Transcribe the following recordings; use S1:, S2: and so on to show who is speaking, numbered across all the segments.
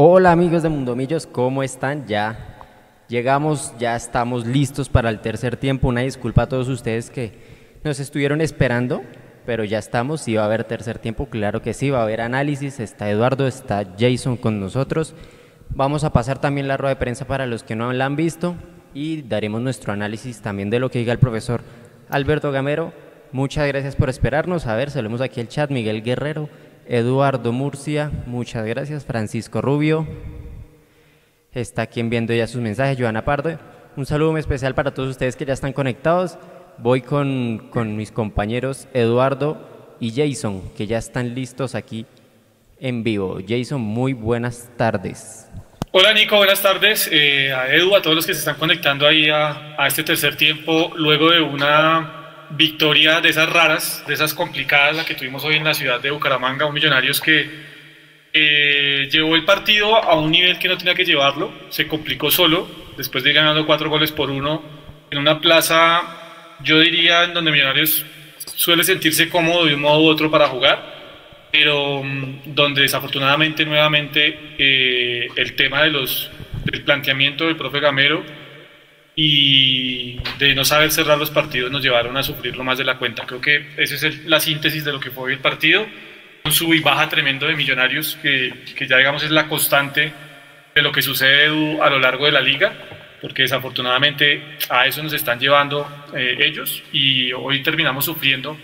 S1: Hola amigos de Mundomillos, ¿cómo están? Ya llegamos, ya estamos listos para el tercer tiempo. Una disculpa a todos ustedes que nos estuvieron esperando, pero ya estamos. Si va a haber tercer tiempo, claro que sí, va a haber análisis. Está Eduardo, está Jason con nosotros. Vamos a pasar también la rueda de prensa para los que no la han visto y daremos nuestro análisis también de lo que diga el profesor Alberto Gamero. Muchas gracias por esperarnos. A ver, saludemos aquí el chat. Miguel Guerrero, Eduardo Murcia, muchas gracias. Francisco Rubio, está quien viendo ya sus mensajes. Joana Pardo, un saludo muy especial para todos ustedes que ya están conectados. Voy con, con mis compañeros Eduardo y Jason, que ya están listos aquí en vivo. Jason, muy buenas tardes.
S2: Hola Nico, buenas tardes. Eh, a Edu, a todos los que se están conectando ahí a, a, este tercer tiempo, luego de una victoria de esas raras, de esas complicadas, la que tuvimos hoy en la ciudad de Bucaramanga, un Millonarios que eh, llevó el partido a un nivel que no tenía que llevarlo, se complicó solo, después de ir ganando cuatro goles por uno, en una plaza, yo diría, en donde Millonarios suele sentirse cómodo de un modo u otro para jugar pero mm, donde desafortunadamente nuevamente eh, el tema de los, del planteamiento del profe Gamero y de no saber cerrar los partidos nos llevaron a sufrirlo más de la cuenta. Creo que esa es el, la síntesis de lo que fue el partido. Un sub y baja tremendo de millonarios que, que ya digamos es la constante de lo que sucede a lo largo de la liga, porque desafortunadamente a eso nos están llevando eh, ellos y hoy terminamos sufriendo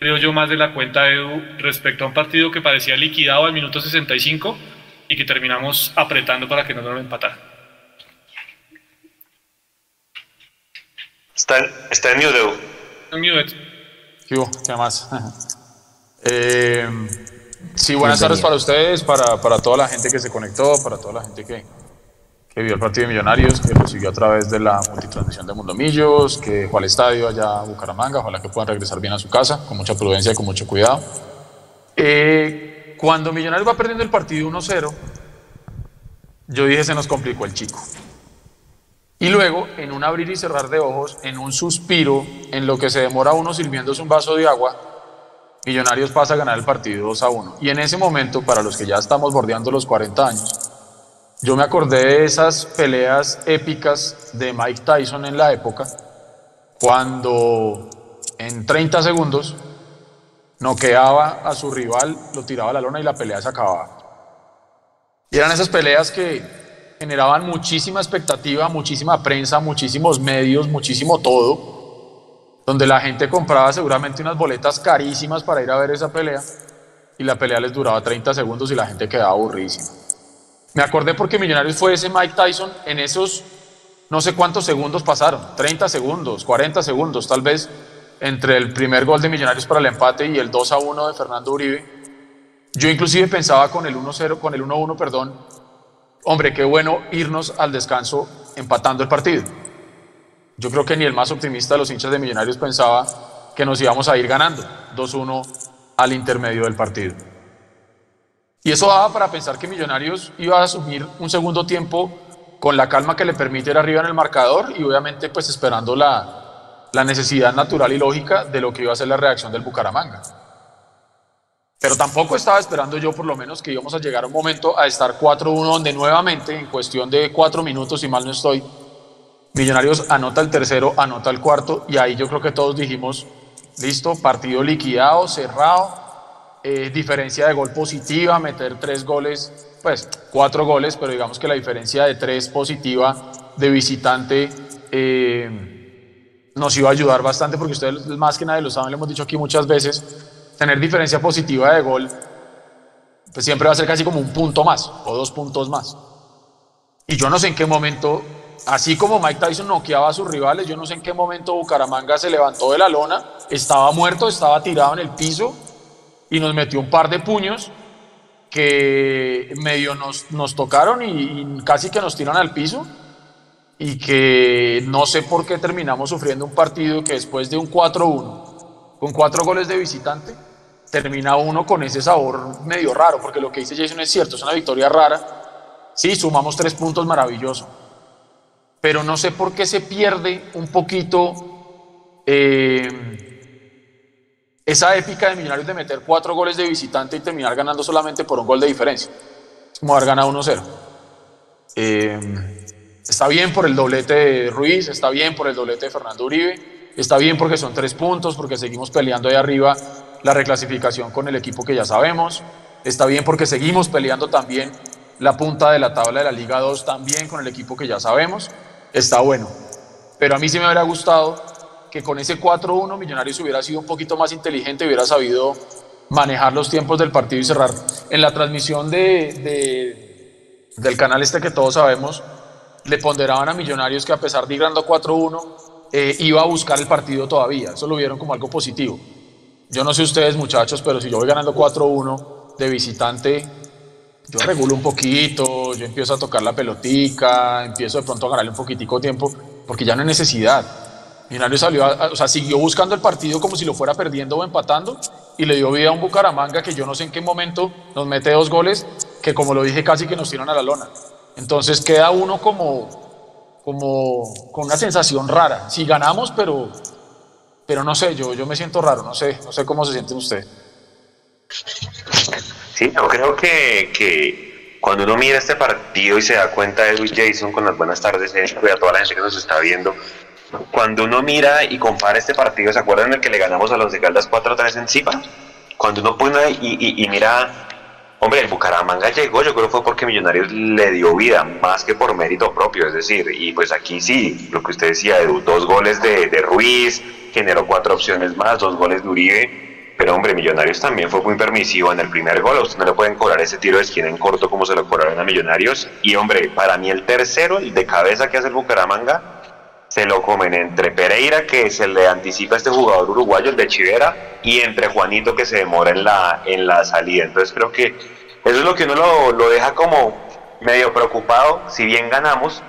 S2: creo yo, más de la cuenta de Edu respecto a un partido que parecía liquidado al minuto 65 y que terminamos apretando para que no nos lo empatara.
S3: Está en, está en mute.
S2: En mute.
S4: ¿Qué, ¿Qué más? eh, sí, buenas tardes para ustedes, para, para toda la gente que se conectó, para toda la gente que, que vio el partido de Millonarios, que lo siguió a través de la multitransmisión de Mundomillos, que fue al estadio allá a Bucaramanga, ojalá que puedan regresar bien a su casa, con mucha prudencia y con mucho cuidado. Eh, cuando Millonarios va perdiendo el partido 1-0, yo dije se nos complicó el chico. Y luego, en un abrir y cerrar de ojos, en un suspiro, en lo que se demora uno sirviéndose un vaso de agua, Millonarios pasa a ganar el partido 2 a 1. Y en ese momento, para los que ya estamos bordeando los 40 años, yo me acordé de esas peleas épicas de Mike Tyson en la época, cuando en 30 segundos noqueaba a su rival, lo tiraba a la lona y la pelea se acababa. Y eran esas peleas que generaban muchísima expectativa, muchísima prensa, muchísimos medios, muchísimo todo, donde la gente compraba seguramente unas boletas carísimas para ir a ver esa pelea y la pelea les duraba 30 segundos y la gente quedaba aburridísima. Me acordé porque Millonarios fue ese Mike Tyson en esos no sé cuántos segundos pasaron, 30 segundos, 40 segundos tal vez, entre el primer gol de Millonarios para el empate y el 2 a 1 de Fernando Uribe. Yo inclusive pensaba con el 1-0, con el 1-1, perdón, hombre, qué bueno irnos al descanso empatando el partido. Yo creo que ni el más optimista de los hinchas de Millonarios pensaba que nos íbamos a ir ganando 2-1 al intermedio del partido. Y eso daba para pensar que Millonarios iba a asumir un segundo tiempo con la calma que le permite ir arriba en el marcador y obviamente pues esperando la, la necesidad natural y lógica de lo que iba a ser la reacción del Bucaramanga. Pero tampoco estaba esperando yo por lo menos que íbamos a llegar a un momento a estar 4-1 donde nuevamente en cuestión de cuatro minutos, si mal no estoy, Millonarios anota el tercero, anota el cuarto y ahí yo creo que todos dijimos, listo, partido liquidado, cerrado, eh, diferencia de gol positiva, meter tres goles, pues cuatro goles, pero digamos que la diferencia de tres positiva de visitante eh, nos iba a ayudar bastante porque ustedes más que nadie lo saben, lo hemos dicho aquí muchas veces, tener diferencia positiva de gol pues siempre va a ser casi como un punto más o dos puntos más. Y yo no sé en qué momento, así como Mike Tyson noqueaba a sus rivales, yo no sé en qué momento Bucaramanga se levantó de la lona, estaba muerto, estaba tirado en el piso y nos metió un par de puños que medio nos, nos tocaron y, casi que nos tiran al piso y que no sé por qué terminamos sufriendo un partido que después de un 4-1, con cuatro goles de visitante, termina uno con ese sabor medio raro, porque lo que dice Jason es cierto, es una victoria rara. Sí, sumamos tres puntos, maravilloso. Pero no sé por qué se pierde un poquito eh, esa épica de Millonarios de meter cuatro goles de visitante y terminar ganando solamente por un gol de diferencia. Es como haber ganado 1-0. Eh, está bien por el doblete de Ruiz, está bien por el doblete de Fernando Uribe, está bien porque son tres puntos, porque seguimos peleando ahí arriba la reclasificación con el equipo que ya sabemos, está bien porque seguimos peleando también la punta de la tabla de la Liga 2 también con el equipo que ya sabemos, está bueno. Pero a mí sí me hubiera gustado que con ese 4-1 Millonarios hubiera sido un poquito más inteligente, hubiera sabido manejar los tiempos del partido y cerrar. En la transmisión de, del canal este que todos sabemos, le ponderaban a Millonarios que a pesar de ir ganando 4-1, eh, iba a buscar el partido todavía. Eso lo vieron como algo positivo. Yo no sé ustedes muchachos, pero si yo voy ganando 4-1 de visitante, yo regulo un poquito, yo empiezo a tocar la pelotica, empiezo de pronto a ganarle un poquitico tiempo, porque ya no hay necesidad. Millonarios salió, o sea, siguió buscando el partido como si lo fuera perdiendo o empatando y le dio vida a un Bucaramanga que yo no sé en qué momento nos mete dos goles que como lo dije casi que nos tiran a la lona. Entonces queda uno como, como con una sensación rara. Si ganamos, pero, pero no sé, yo, yo me siento raro, no sé, no sé cómo se siente usted.
S3: Sí, yo creo que, que cuando uno mira este partido y se da cuenta de Luis Jason con las buenas tardes y a toda la gente que nos está viendo, cuando uno mira y compara este partido, ¿se acuerdan del que le ganamos a los de Caldas 4-3 en Zipa? Cuando uno pone y, y, mira, hombre, el Bucaramanga llegó, yo creo que fue porque Millonarios le dio vida, más que por mérito propio, es decir, y pues aquí sí, lo que usted decía, dos goles de, de Ruiz, generó cuatro opciones más, dos goles de Uribe, pero hombre, Millonarios también fue muy permisivo en el primer gol. Usted no le pueden cobrar ese tiro de esquina en corto como se lo cobraron a Millonarios. Y hombre, para mí el tercero, el de cabeza que hace el Bucaramanga, se lo comen entre Pereira, que se le anticipa a este jugador uruguayo, el de Chivera, y entre Juanito, que se demora en la, en la salida. Entonces creo que eso es lo que uno lo, lo deja como medio preocupado. Si bien ganamos,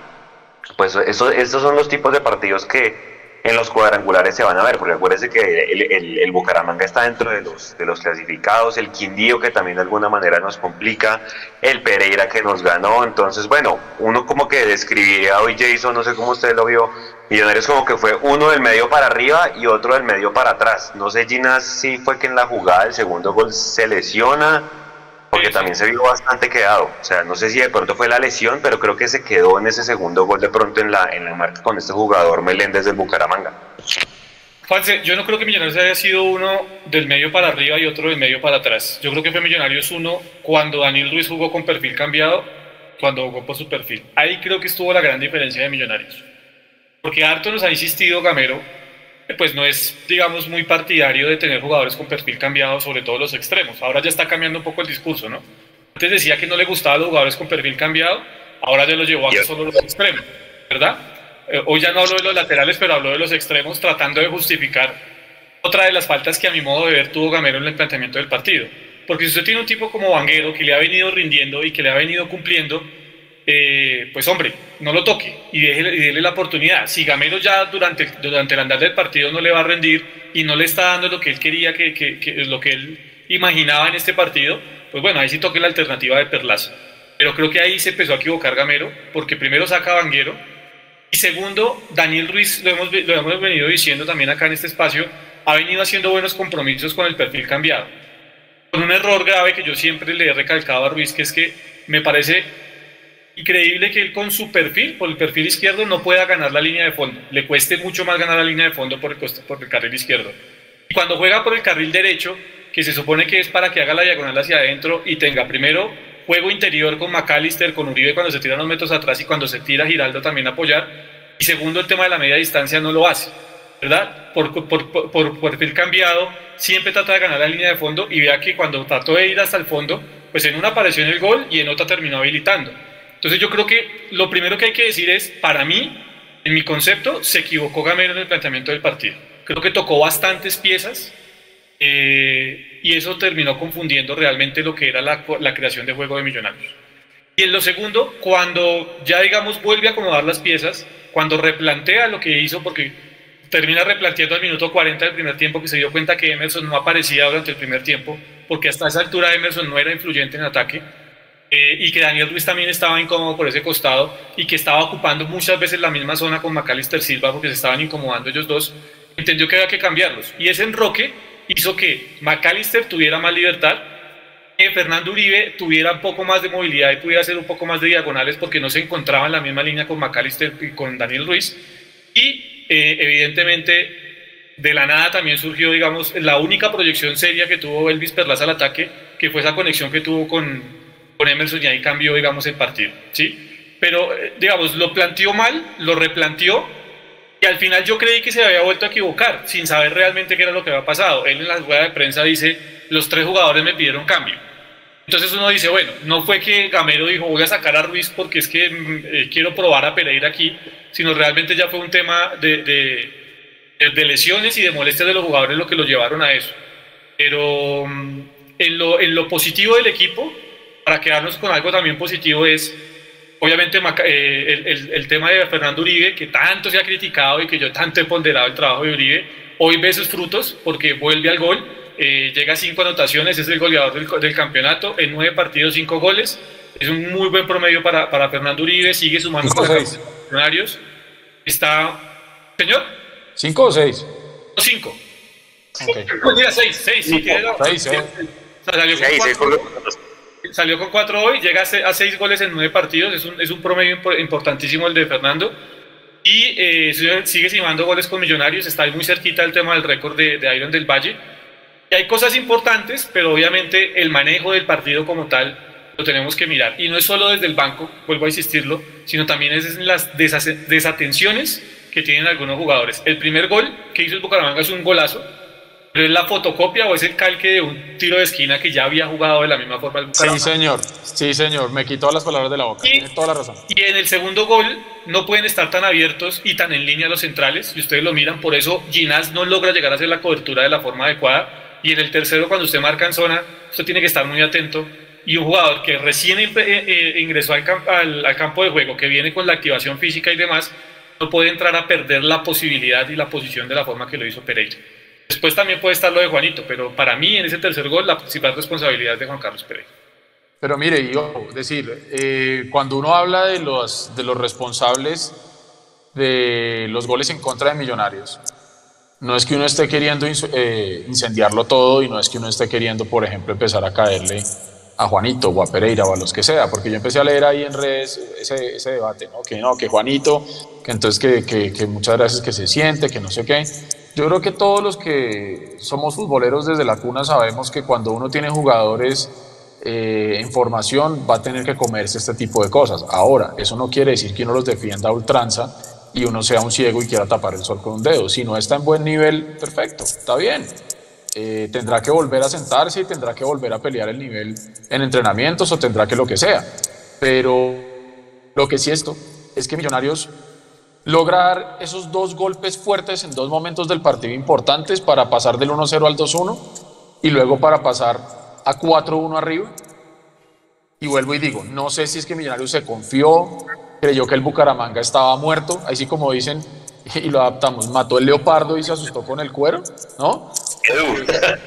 S3: pues eso, estos son los tipos de partidos que en los cuadrangulares se van a ver, porque acuérdense que el, Bucaramanga está dentro de los, de los clasificados, el Quindío que también de alguna manera nos complica, el Pereira que nos ganó, entonces bueno, uno como que describiría hoy Jason, no sé cómo usted lo vio, Millonarios como que fue uno del medio para arriba y otro del medio para atrás, no sé Gina si fue que en la jugada el segundo gol se lesiona, porque también se vio bastante quedado. O sea, no sé si de pronto fue la lesión, pero creo que se quedó en ese segundo gol de pronto en la, en la marca con este jugador Meléndez del Bucaramanga.
S2: Juanse, yo no creo que Millonarios haya sido uno del medio para arriba y otro del medio para atrás. Yo creo que fue Millonarios uno cuando Daniel Ruiz jugó con perfil cambiado, cuando jugó por su perfil. Ahí creo que estuvo la gran diferencia de Millonarios. Porque harto nos ha insistido Gamero pues no es, digamos, muy partidario de tener jugadores con perfil cambiado, sobre todo los extremos. Ahora ya está cambiando un poco el discurso, ¿no? Antes decía que no le gustaban los jugadores con perfil cambiado, ahora ya lo llevó a que solo los extremos, ¿verdad? Eh, hoy ya no hablo de los laterales, pero hablo de los extremos tratando de justificar otra de las faltas que a mi modo de ver tuvo Gamero en el planteamiento del partido. Porque si usted tiene un tipo como Vanguero que le ha venido rindiendo y que le ha venido cumpliendo, eh, pues hombre, no lo toque y déle, la oportunidad. Si Gamero ya durante, durante el andar del partido no le va a rendir y no le está dando lo que él quería, que, que, lo que él imaginaba en este partido, pues bueno, ahí sí toque la alternativa de Perlaza. Pero creo que ahí se empezó a equivocar Gamero, porque primero saca a y segundo, Daniel Ruiz, lo hemos, lo hemos venido diciendo también acá en este espacio, ha venido haciendo buenos compromisos con el perfil cambiado. Con un error grave que yo siempre le he recalcado a Ruiz, que es que me parece increíble que él con su perfil, por el perfil izquierdo, no pueda ganar la línea de fondo. Le cueste mucho más ganar la línea de fondo por el, por el carril izquierdo. Y cuando juega por el carril derecho, que se supone que es para que haga la diagonal hacia adentro y tenga primero juego interior con McAllister, con Uribe cuando se tira unos metros atrás y cuando se tira Giraldo también apoyar. Y segundo, el tema de la media distancia no lo hace, ¿verdad? Por, por, por, por perfil cambiado, siempre trata de ganar la línea de fondo y vea que cuando trató de ir hasta el fondo, pues en una apareció en el gol y en otra terminó habilitando. Entonces yo creo que lo primero que hay que decir es, para mí, en mi concepto, se equivocó Gamero en el planteamiento del partido. Creo que tocó bastantes piezas eh, y eso terminó confundiendo realmente lo que era la, la, creación de juego de Millonarios. Y en lo segundo, cuando ya digamos vuelve a acomodar las piezas, cuando replantea lo que hizo, porque termina replanteando al minuto 40 del primer tiempo que se dio cuenta que Emerson no aparecía durante el primer tiempo, porque hasta esa altura Emerson no era influyente en ataque eh, y que Daniel Ruiz también estaba incómodo por ese costado y que estaba ocupando muchas veces la misma zona con Macalister Silva porque se estaban incomodando ellos dos, entendió que había que cambiarlos. Y ese enroque hizo que Macalister tuviera más libertad que Fernando Uribe tuviera un poco más de movilidad y pudiera hacer un poco más de diagonales porque no se encontraba en la misma línea con McAllister y con Daniel Ruiz. Y eh, evidentemente de la nada también surgió, digamos, la única proyección seria que tuvo Elvis Perlaza al ataque, que fue esa conexión que tuvo con, con Emerson y ahí cambió, digamos, el partido, ¿sí? Pero, eh, digamos, lo planteó mal, lo replanteó y al final yo creí que se había vuelto a equivocar, sin saber realmente qué era lo que había pasado. Él en la rueda de prensa dice, los tres jugadores me pidieron cambio. Entonces uno dice, bueno, no fue que Gamero dijo, voy a sacar a Ruiz porque es que mm, eh, quiero probar a Pereira aquí, sino realmente ya fue un tema de, de, lesiones y de molestias de los jugadores lo que lo llevaron a eso. Pero mm, en lo, en lo positivo del equipo, para quedarnos con algo también positivo, es obviamente eh, el, el, tema de Fernando Uribe, que tanto se ha criticado y que yo tanto he ponderado el trabajo de Uribe, hoy ve sus frutos porque vuelve al gol, eh, llega a cinco anotaciones, es el goleador del, del, campeonato, en nueve partidos, cinco goles. Es un muy buen promedio para, para Fernando Uribe, sigue sumando funcionarios. Está. ¿Señor?
S4: ¿Cinco o seis?
S2: cinco. Okay. Mira, seis, seis, sí, tiene
S4: Seis, eh.
S2: Salió con cuatro, salió con cuatro hoy, llega a seis goles en nueve partidos, es un, es un promedio importantísimo el de Fernando. Y eh, sigue sumando goles con Millonarios, está muy cerquita el tema del récord de, de Iron del Valle. Y hay cosas importantes, pero obviamente el manejo del partido como tal lo tenemos que mirar. Y no es solo desde el banco, vuelvo a insistirlo, sino también es en las desatenciones que tienen algunos jugadores. El primer gol que hizo el Bucaramanga es un golazo, pero es la fotocopia o es el calque de un tiro de esquina que ya había jugado de la misma forma el
S4: Bucaramanga. Sí, señor, sí, señor, me quitó las palabras de la boca, y, tiene toda la razón.
S2: Y en el segundo gol no pueden estar tan abiertos y tan en línea los centrales, y ustedes lo miran, por eso Ginás no logra llegar a hacer la cobertura de la forma adecuada y en el tercero, cuando usted marca en zona, usted tiene que estar muy atento. Y un jugador que recién eh, eh, ingresó al, al, campo de juego, que viene con la activación física y demás, no puede entrar a perder la posibilidad y la posición de la forma que lo hizo Pereira. Después también puede estar lo de Juanito, pero para mí en ese tercer gol la principal responsabilidad es de Juan Carlos Pereira.
S4: Pero mire, yo decir, eh, cuando uno habla de los, de los responsables de los goles en contra de Millonarios, no es que uno esté queriendo eh, incendiarlo todo y no es que uno esté queriendo, por ejemplo, empezar a caerle a Juanito o a Pereira o a los que sea, porque yo empecé a leer ahí en redes ese, ese debate, ¿no? Que no, que Juanito, que entonces que, que, que, muchas veces que se siente, que no sé qué. Yo creo que todos los que somos futboleros desde la cuna sabemos que cuando uno tiene jugadores eh, en formación va a tener que comerse este tipo de cosas. Ahora, eso no quiere decir que uno los defienda a ultranza y uno sea un ciego y quiera tapar el sol con un dedo. Si no está en buen nivel, perfecto, está bien. Eh, tendrá que volver a sentarse y tendrá que volver a pelear el nivel en entrenamientos o tendrá que lo que sea. Pero lo que sí esto es que Millonarios lograr esos dos golpes fuertes en dos momentos del partido importantes para pasar del 1-0 al 2-1 y luego para pasar a 4-1 arriba. Y vuelvo y digo, no sé si es que Millonarios se confió, creyó que el Bucaramanga estaba muerto, ahí sí como dicen, y lo adaptamos, mató el leopardo y se asustó con el cuero, ¿no?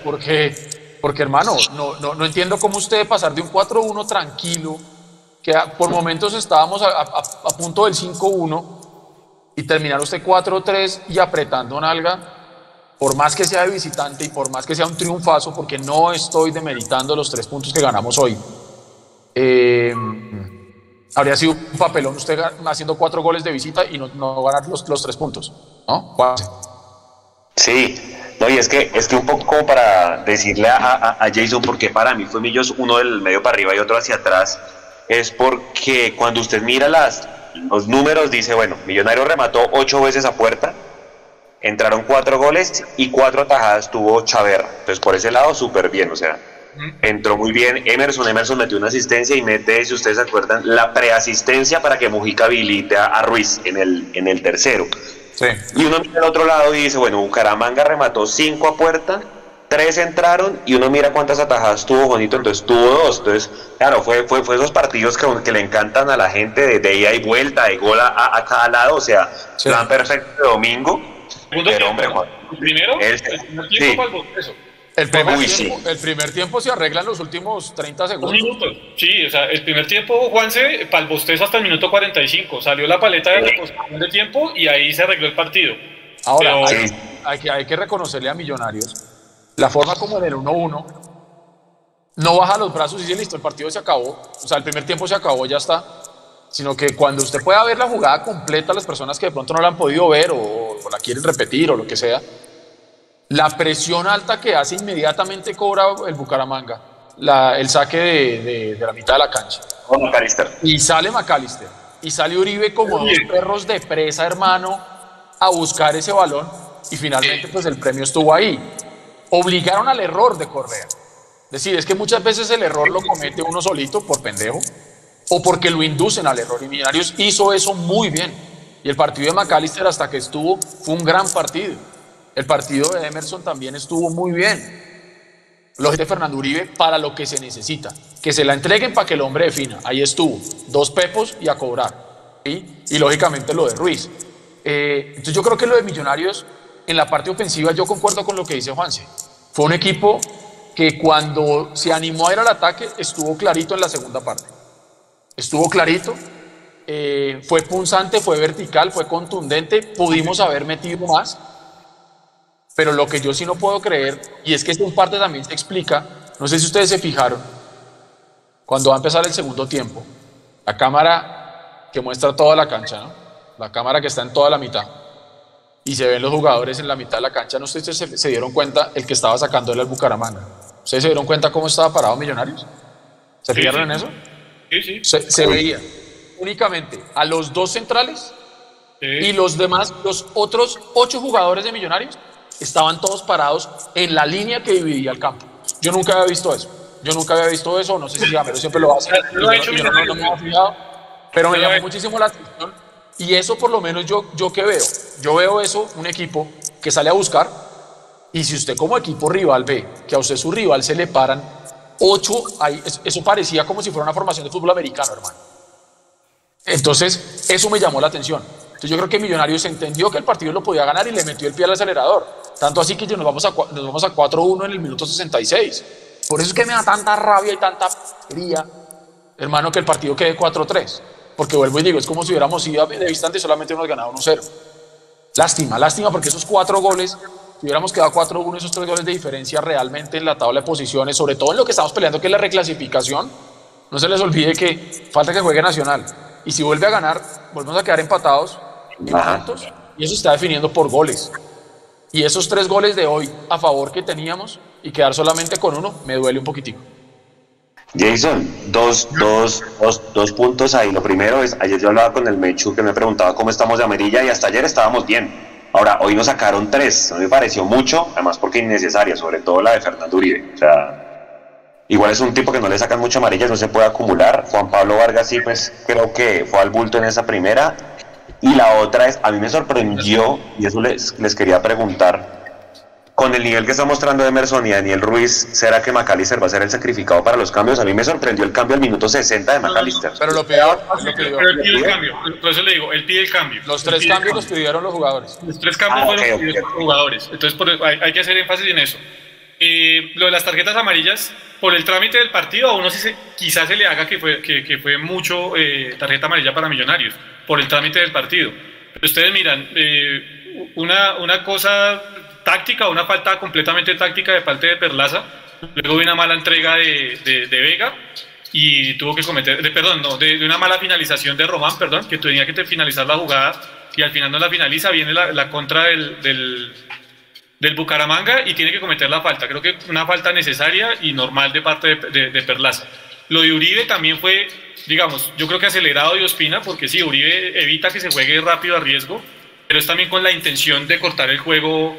S4: Porque, porque hermano, no, no, no entiendo cómo usted pasar de un 4-1 tranquilo, que por momentos estábamos a, a, punto del 5-1, y terminar usted 4-3 y apretando nalga, por más que sea de visitante y por más que sea un triunfazo, porque no estoy demeritando los tres puntos que ganamos hoy. Eh, habría sido un papelón usted haciendo cuatro goles de visita y no, ganar los, los, tres puntos, ¿no?
S3: Sí, no, y es que, es que un poco para decirle a, a, Jason, porque para mí fue Millos uno del medio para arriba y otro hacia atrás, es porque cuando usted mira las, los números, dice, bueno, Millonario remató ocho veces a puerta, entraron cuatro goles y cuatro atajadas tuvo Chaverra. Entonces, por ese lado, súper bien, o sea, entró muy bien Emerson. Emerson metió una asistencia y mete, si ustedes se acuerdan, la preasistencia para que Mujica habilite a, Ruiz en el, en el tercero. Y uno mira al otro lado y dice, bueno, Bucaramanga remató cinco a puerta, tres entraron y uno mira cuántas atajadas tuvo Juanito, entonces tuvo dos. Entonces, claro, fue, fue, fue esos partidos que, que le encantan a la gente de, ida y vuelta, de gol a, cada lado, o sea, plan perfecto de domingo.
S2: pero, hombre, Juan, primero, el, tiempo
S4: el primer, tiempo, el primer tiempo se arregla en los últimos 30 segundos.
S2: minutos. Sí, o sea, el primer tiempo, Juanse, palbostezo hasta el minuto 45. Salió la paleta de reposición de tiempo y ahí se arregló el partido.
S4: Ahora, hay, hay, que, hay que reconocerle a Millonarios la forma como en el 1-1 no baja los brazos y dice, listo, el partido se acabó, o sea, el primer tiempo se acabó, ya está, sino que cuando usted pueda ver la jugada completa, las personas que de pronto no la han podido ver o, o la quieren repetir o lo que sea, la presión alta que hace inmediatamente cobra el Bucaramanga, la, el saque de, de, de, la mitad de la cancha. Y sale McAllister. Y sale Uribe como dos perros de presa, hermano, a buscar ese balón. Y finalmente, pues el premio estuvo ahí. Obligaron al error de Correa. Es decir, es que muchas veces el error lo comete uno solito por pendejo o porque lo inducen al error. Y Millonarios hizo eso muy bien. Y el partido de McAllister hasta que estuvo fue un gran partido. El partido de Emerson también estuvo muy bien. Los de Fernando Uribe para lo que se necesita. Que se la entreguen para que el hombre defina. Ahí estuvo. Dos pepos y a cobrar. Y lógicamente lo de Ruiz. Eh, entonces yo creo que lo de Millonarios en la parte ofensiva yo concuerdo con lo que dice Juanse. Fue un equipo que cuando se animó a ir al ataque estuvo clarito en la segunda parte. Estuvo clarito, eh, fue punzante, fue vertical, fue contundente, pudimos haber metido más, pero lo que yo sí no puedo creer, y es que esto en parte también se explica, no sé si ustedes se fijaron, cuando va a empezar el segundo tiempo, la cámara que muestra toda la cancha, ¿no? la cámara que está en toda la mitad, y se ven los jugadores en la mitad de la cancha, ¿no ustedes se, se dieron cuenta el que estaba sacando el Bucaramanga? ¿Ustedes se dieron cuenta cómo estaba parado Millonarios? ¿Se fijaron en eso?
S2: Sí, sí.
S4: Se, se veía únicamente a los dos centrales sí. y los demás, los otros ocho jugadores de Millonarios estaban todos parados en la línea que dividía el campo. Yo nunca había visto eso. Yo nunca había visto eso, no sé si Gamero siempre lo hace. Yo no, no me había fijado, pero me llamó muchísimo la atención. Y eso por lo menos yo, yo que veo. Yo veo eso, un equipo que sale a buscar. Y si usted como equipo rival ve que a usted su rival se le paran ocho, ahí, eso parecía como si fuera una formación de fútbol americano, hermano. Entonces, eso me llamó la atención. Entonces, yo creo que Millonarios entendió que el partido lo podía ganar y le metió el pie al acelerador. Tanto así que nos vamos a, nos vamos a 4-1 en el minuto 66. Por eso es que me da tanta rabia y tanta fría, hermano, que el partido quede 4-3. Porque vuelvo y digo, es como si hubiéramos ido de distante y solamente hemos ganado 1-0. Lástima, lástima, porque esos cuatro goles, si hubiéramos quedado 4-1, esos tres goles de diferencia realmente en la tabla de posiciones, sobre todo en lo que estamos peleando, que es la reclasificación, no se les olvide que falta que juegue Nacional. Y si vuelve a ganar, volvemos a quedar empatados y eso está definiendo por goles. Y esos tres goles de hoy a favor que teníamos y quedar solamente con uno, me duele un poquitico.
S3: Jason, dos, dos, dos, dos puntos ahí. Lo primero es, ayer yo hablaba con el Mechu que me preguntaba cómo estamos de amarilla y hasta ayer estábamos bien. Ahora, hoy nos sacaron tres, no me pareció mucho, además porque innecesaria, sobre todo la de Fernando Uribe. O sea, igual es un tipo que no le sacan mucho amarillas, no se puede acumular. Juan Pablo Vargas sí, pues creo que fue al bulto en esa primera. Y la otra es, a mí me sorprendió, y eso les, les quería preguntar, con el nivel que está mostrando Emerson y Daniel Ruiz, ¿será que McAllister va a ser el sacrificado para los cambios? A mí me sorprendió el cambio al minuto 60 de McAllister.
S4: Pero lo peor, lo
S2: Pero él pide el cambio, por eso le digo, él pide el cambio.
S4: Los tres cambios los pidieron los jugadores.
S2: Los tres cambios
S3: Ah,
S2: fueron los jugadores. Entonces por- hay, hay que hacer énfasis en eso. Eh, lo de las tarjetas amarillas, por el trámite del partido, a uno sí se, quizás se le haga que fue, que, que fue mucho eh, tarjeta amarilla para Millonarios, por el trámite del partido. Pero ustedes miran, eh, una, una cosa táctica, una falta completamente táctica de parte de Perlaza, luego de una mala entrega de, de- Vega y tuvo que cometer, de, perdón, no, de, una mala finalización de Román, perdón, que tenía que finalizar la jugada y al final no la finaliza, viene la, la contra del, del, del Bucaramanga y tiene que cometer la falta. Creo que una falta necesaria y normal de parte de, de- Perlaza. Lo de Uribe también fue, digamos, yo creo que acelerado de Ospina, porque sí, Uribe evita que se juegue rápido a riesgo, pero es también con la intención de cortar el juego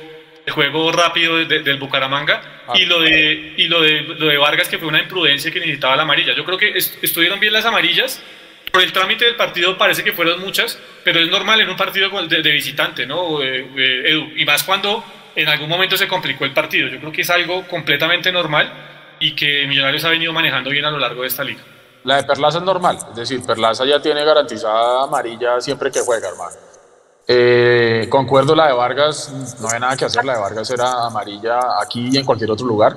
S2: juego rápido de- de- del Bucaramanga y lo de y lo de lo de Vargas que fue una imprudencia que necesitaba la amarilla. Yo creo que est- estuvieron bien las amarillas. Por el trámite del partido parece que fueron muchas, pero es normal en un partido de, de visitante, ¿no? Eh, eh, Edu? Y más cuando en algún momento se complicó el partido. Yo creo que es algo completamente normal y que Millonarios ha venido manejando bien a lo largo de esta liga.
S4: La de Perlaza es normal, es decir, Perlaza ya tiene garantizada amarilla siempre que juega, hermano. Eh, concuerdo, la de Vargas, no hay nada que hacer, la de Vargas era amarilla aquí y en cualquier otro lugar.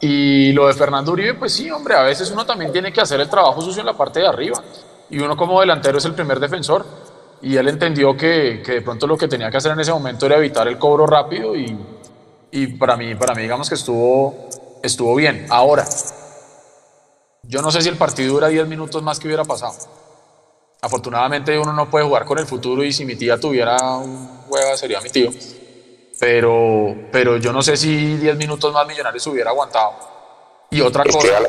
S4: Y lo de Fernando Uribe, pues sí, hombre, a veces uno también tiene que hacer el trabajo sucio en la parte de arriba. Y uno como delantero es el primer defensor. Y él entendió que, que de pronto lo que tenía que hacer en ese momento era evitar el cobro rápido y, y para mí, para mí digamos que estuvo, estuvo bien. Ahora, Yo no sé si el partido dura 10 minutos más que hubiera pasado. Afortunadamente uno no puede jugar con el futuro y si mi tía tuviera un hueva sería mi tío. Pero, pero yo no sé si 10 minutos más Millonarios hubiera aguantado. Y otra cosa,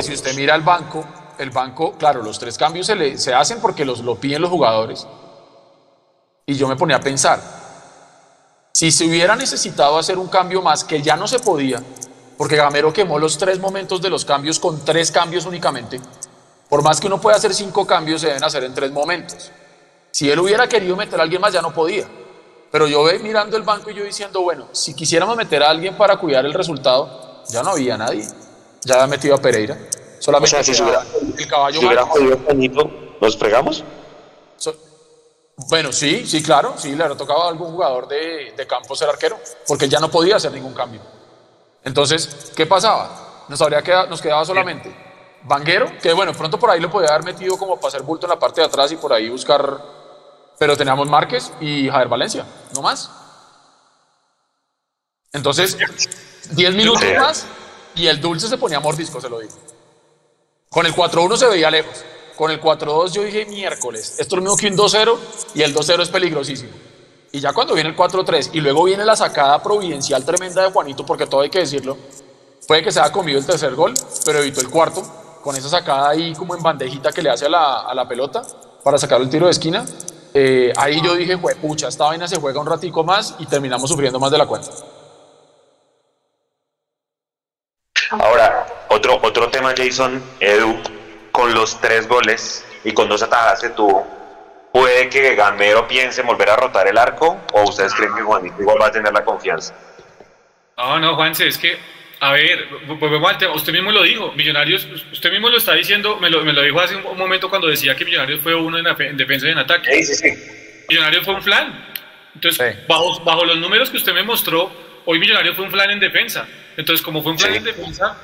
S4: si usted mira el banco, el banco, claro, los tres cambios se, le, se hacen porque los, lo piden los jugadores. Y yo me ponía a pensar, si se hubiera necesitado hacer un cambio más, que ya no se podía, porque Gamero quemó los tres momentos de los cambios con tres cambios únicamente, por más que uno pueda hacer cinco cambios, se deben hacer en tres momentos. Si él hubiera querido meter a alguien más, ya no podía. Pero yo ve mirando el banco y yo diciendo, bueno, si quisiéramos meter a alguien para cuidar el resultado, ya no había nadie. Ya había metido a Pereira. Solamente
S3: si el caballo si hubiera ¿nos fregamos?
S4: bueno, sí, sí, claro. Sí, le habría tocado a algún jugador de, de campo ser arquero, porque él ya no podía hacer ningún cambio. Entonces, ¿qué pasaba? Nos, habría quedado, nos quedaba solamente Vanguero, que bueno, pronto por ahí lo podía haber metido como para hacer bulto en la parte de atrás y por ahí buscar. Pero teníamos Márquez y Javier Valencia, no más. Entonces, 10 minutos más y el dulce se ponía mordisco, se lo digo. Con el 4-1 se veía lejos. Con el 4-2 yo dije miércoles, esto es lo mismo que un 2-0 y el 2-0 es peligrosísimo. Y ya cuando viene el 4-3 y luego viene la sacada providencial tremenda de Juanito, porque todo hay que decirlo, puede que se haya comido el tercer gol, pero evitó el cuarto, con esa sacada ahí como en bandejita que le hace a la, a la pelota para sacar el tiro de esquina. Eh, ahí yo dije, pucha, esta vaina se juega un ratico más y terminamos sufriendo más de la cuenta.
S3: Ahora, otro, otro tema, Jason, Edu, con los tres goles y con dos atajadas que tuvo, ¿puede que Gamero piense volver a rotar el arco o ustedes creen que Juanito igual va a tener la confianza?
S2: No, no, Juanse, es que, a ver, volvemos al tema, usted mismo lo dijo, Millonarios, usted mismo lo está diciendo, me lo, me lo dijo hace un momento cuando decía que Millonarios fue uno en, defensa y en ataque.
S3: Sí, sí, sí.
S2: Millonarios fue un flan. Entonces, bajo, bajo los números que usted me mostró, hoy Millonarios fue un flan en defensa. Entonces, como fue un plan de defensa,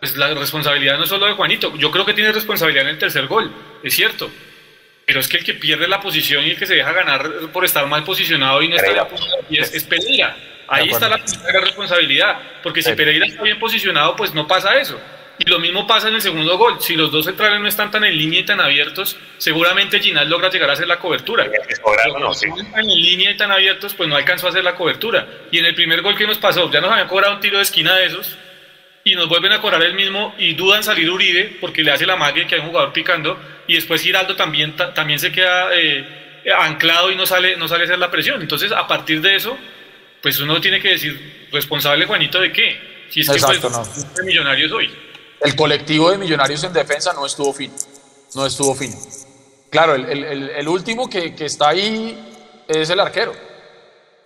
S2: pues la responsabilidad no es solo de Juanito. Yo creo que tiene responsabilidad en el tercer gol, es cierto. Pero es que el que pierde la posición y el que se deja ganar por estar mal posicionado y no está es, es Pereira. Ahí está la responsabilidad. Porque si Pereira está bien posicionado, pues no pasa eso. Y lo mismo pasa en el segundo gol. Si los dos centrales no están tan en línea y tan abiertos, seguramente Ginal logra llegar a hacer la cobertura. Si no están en línea y tan abiertos, pues no alcanzó a hacer la cobertura. Y en el primer gol que nos pasó, ya nos habían cobrado un tiro de esquina de esos y nos vuelven a cobrar el mismo y dudan salir Uribe porque le hace la magia que hay un jugador picando y después Giraldo también, también se queda eh, anclado y no sale, no sale a hacer la presión. Entonces, a partir de eso, pues uno tiene que decir, responsable Juanito de qué, si es que pues, no. Millonarios hoy
S4: el colectivo de millonarios en defensa no estuvo fino. No estuvo fino. Claro, el, último que, está ahí es el arquero.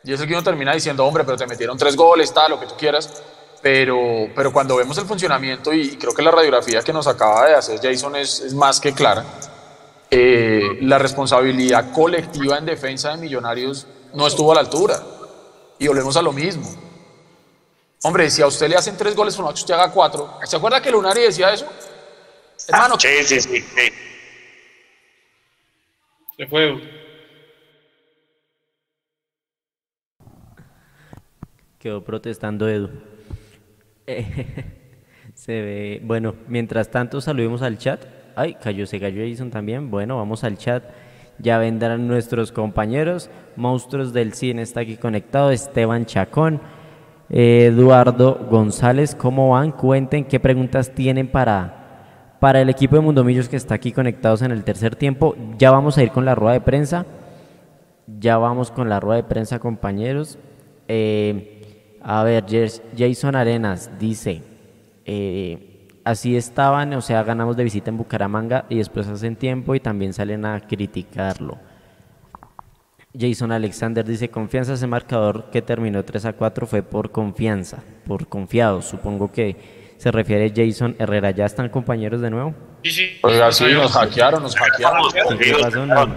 S4: Y es el que uno termina diciendo, hombre, pero te metieron tres goles, tal, lo que tú quieras. Pero, pero cuando vemos el funcionamiento, y creo que la radiografía que nos acaba de hacer Jason es, más que clara, eh, la responsabilidad colectiva en defensa de Millonarios no estuvo a la altura. Y volvemos a lo mismo. Hombre, si a usted le hacen tres goles por noche, usted haga cuatro. ¿Se acuerda que Lunari decía eso?
S3: Hermano. Sí, sí, sí.
S2: Se fue.
S1: Quedó protestando Edu. se ve. Bueno, mientras tanto, saludemos al chat. Ay, cayó, se cayó Jason también. Bueno, vamos al chat. Ya vendrán nuestros compañeros. Monstruos del Cine está aquí conectado. Esteban Chacón. Eduardo González, ¿cómo van? Cuenten qué preguntas tienen para, para el equipo de Mundomillos que está aquí conectados en el tercer tiempo. Ya vamos a ir con la rueda de prensa. Ya vamos con la rueda de prensa, compañeros. Eh, a ver, Jason Arenas dice, eh, así estaban, o sea, ganamos de visita en Bucaramanga y después hacen tiempo y también salen a criticarlo. Jason Alexander dice, confianza, ese marcador que terminó 3 a 4 fue por confianza, por confiado. Supongo que se refiere Jason Herrera. ¿Ya están compañeros de nuevo?
S2: Sí, sí.
S4: Oiga, sí, nos hackearon, nos hackearon.
S1: ¿Qué pasó? No.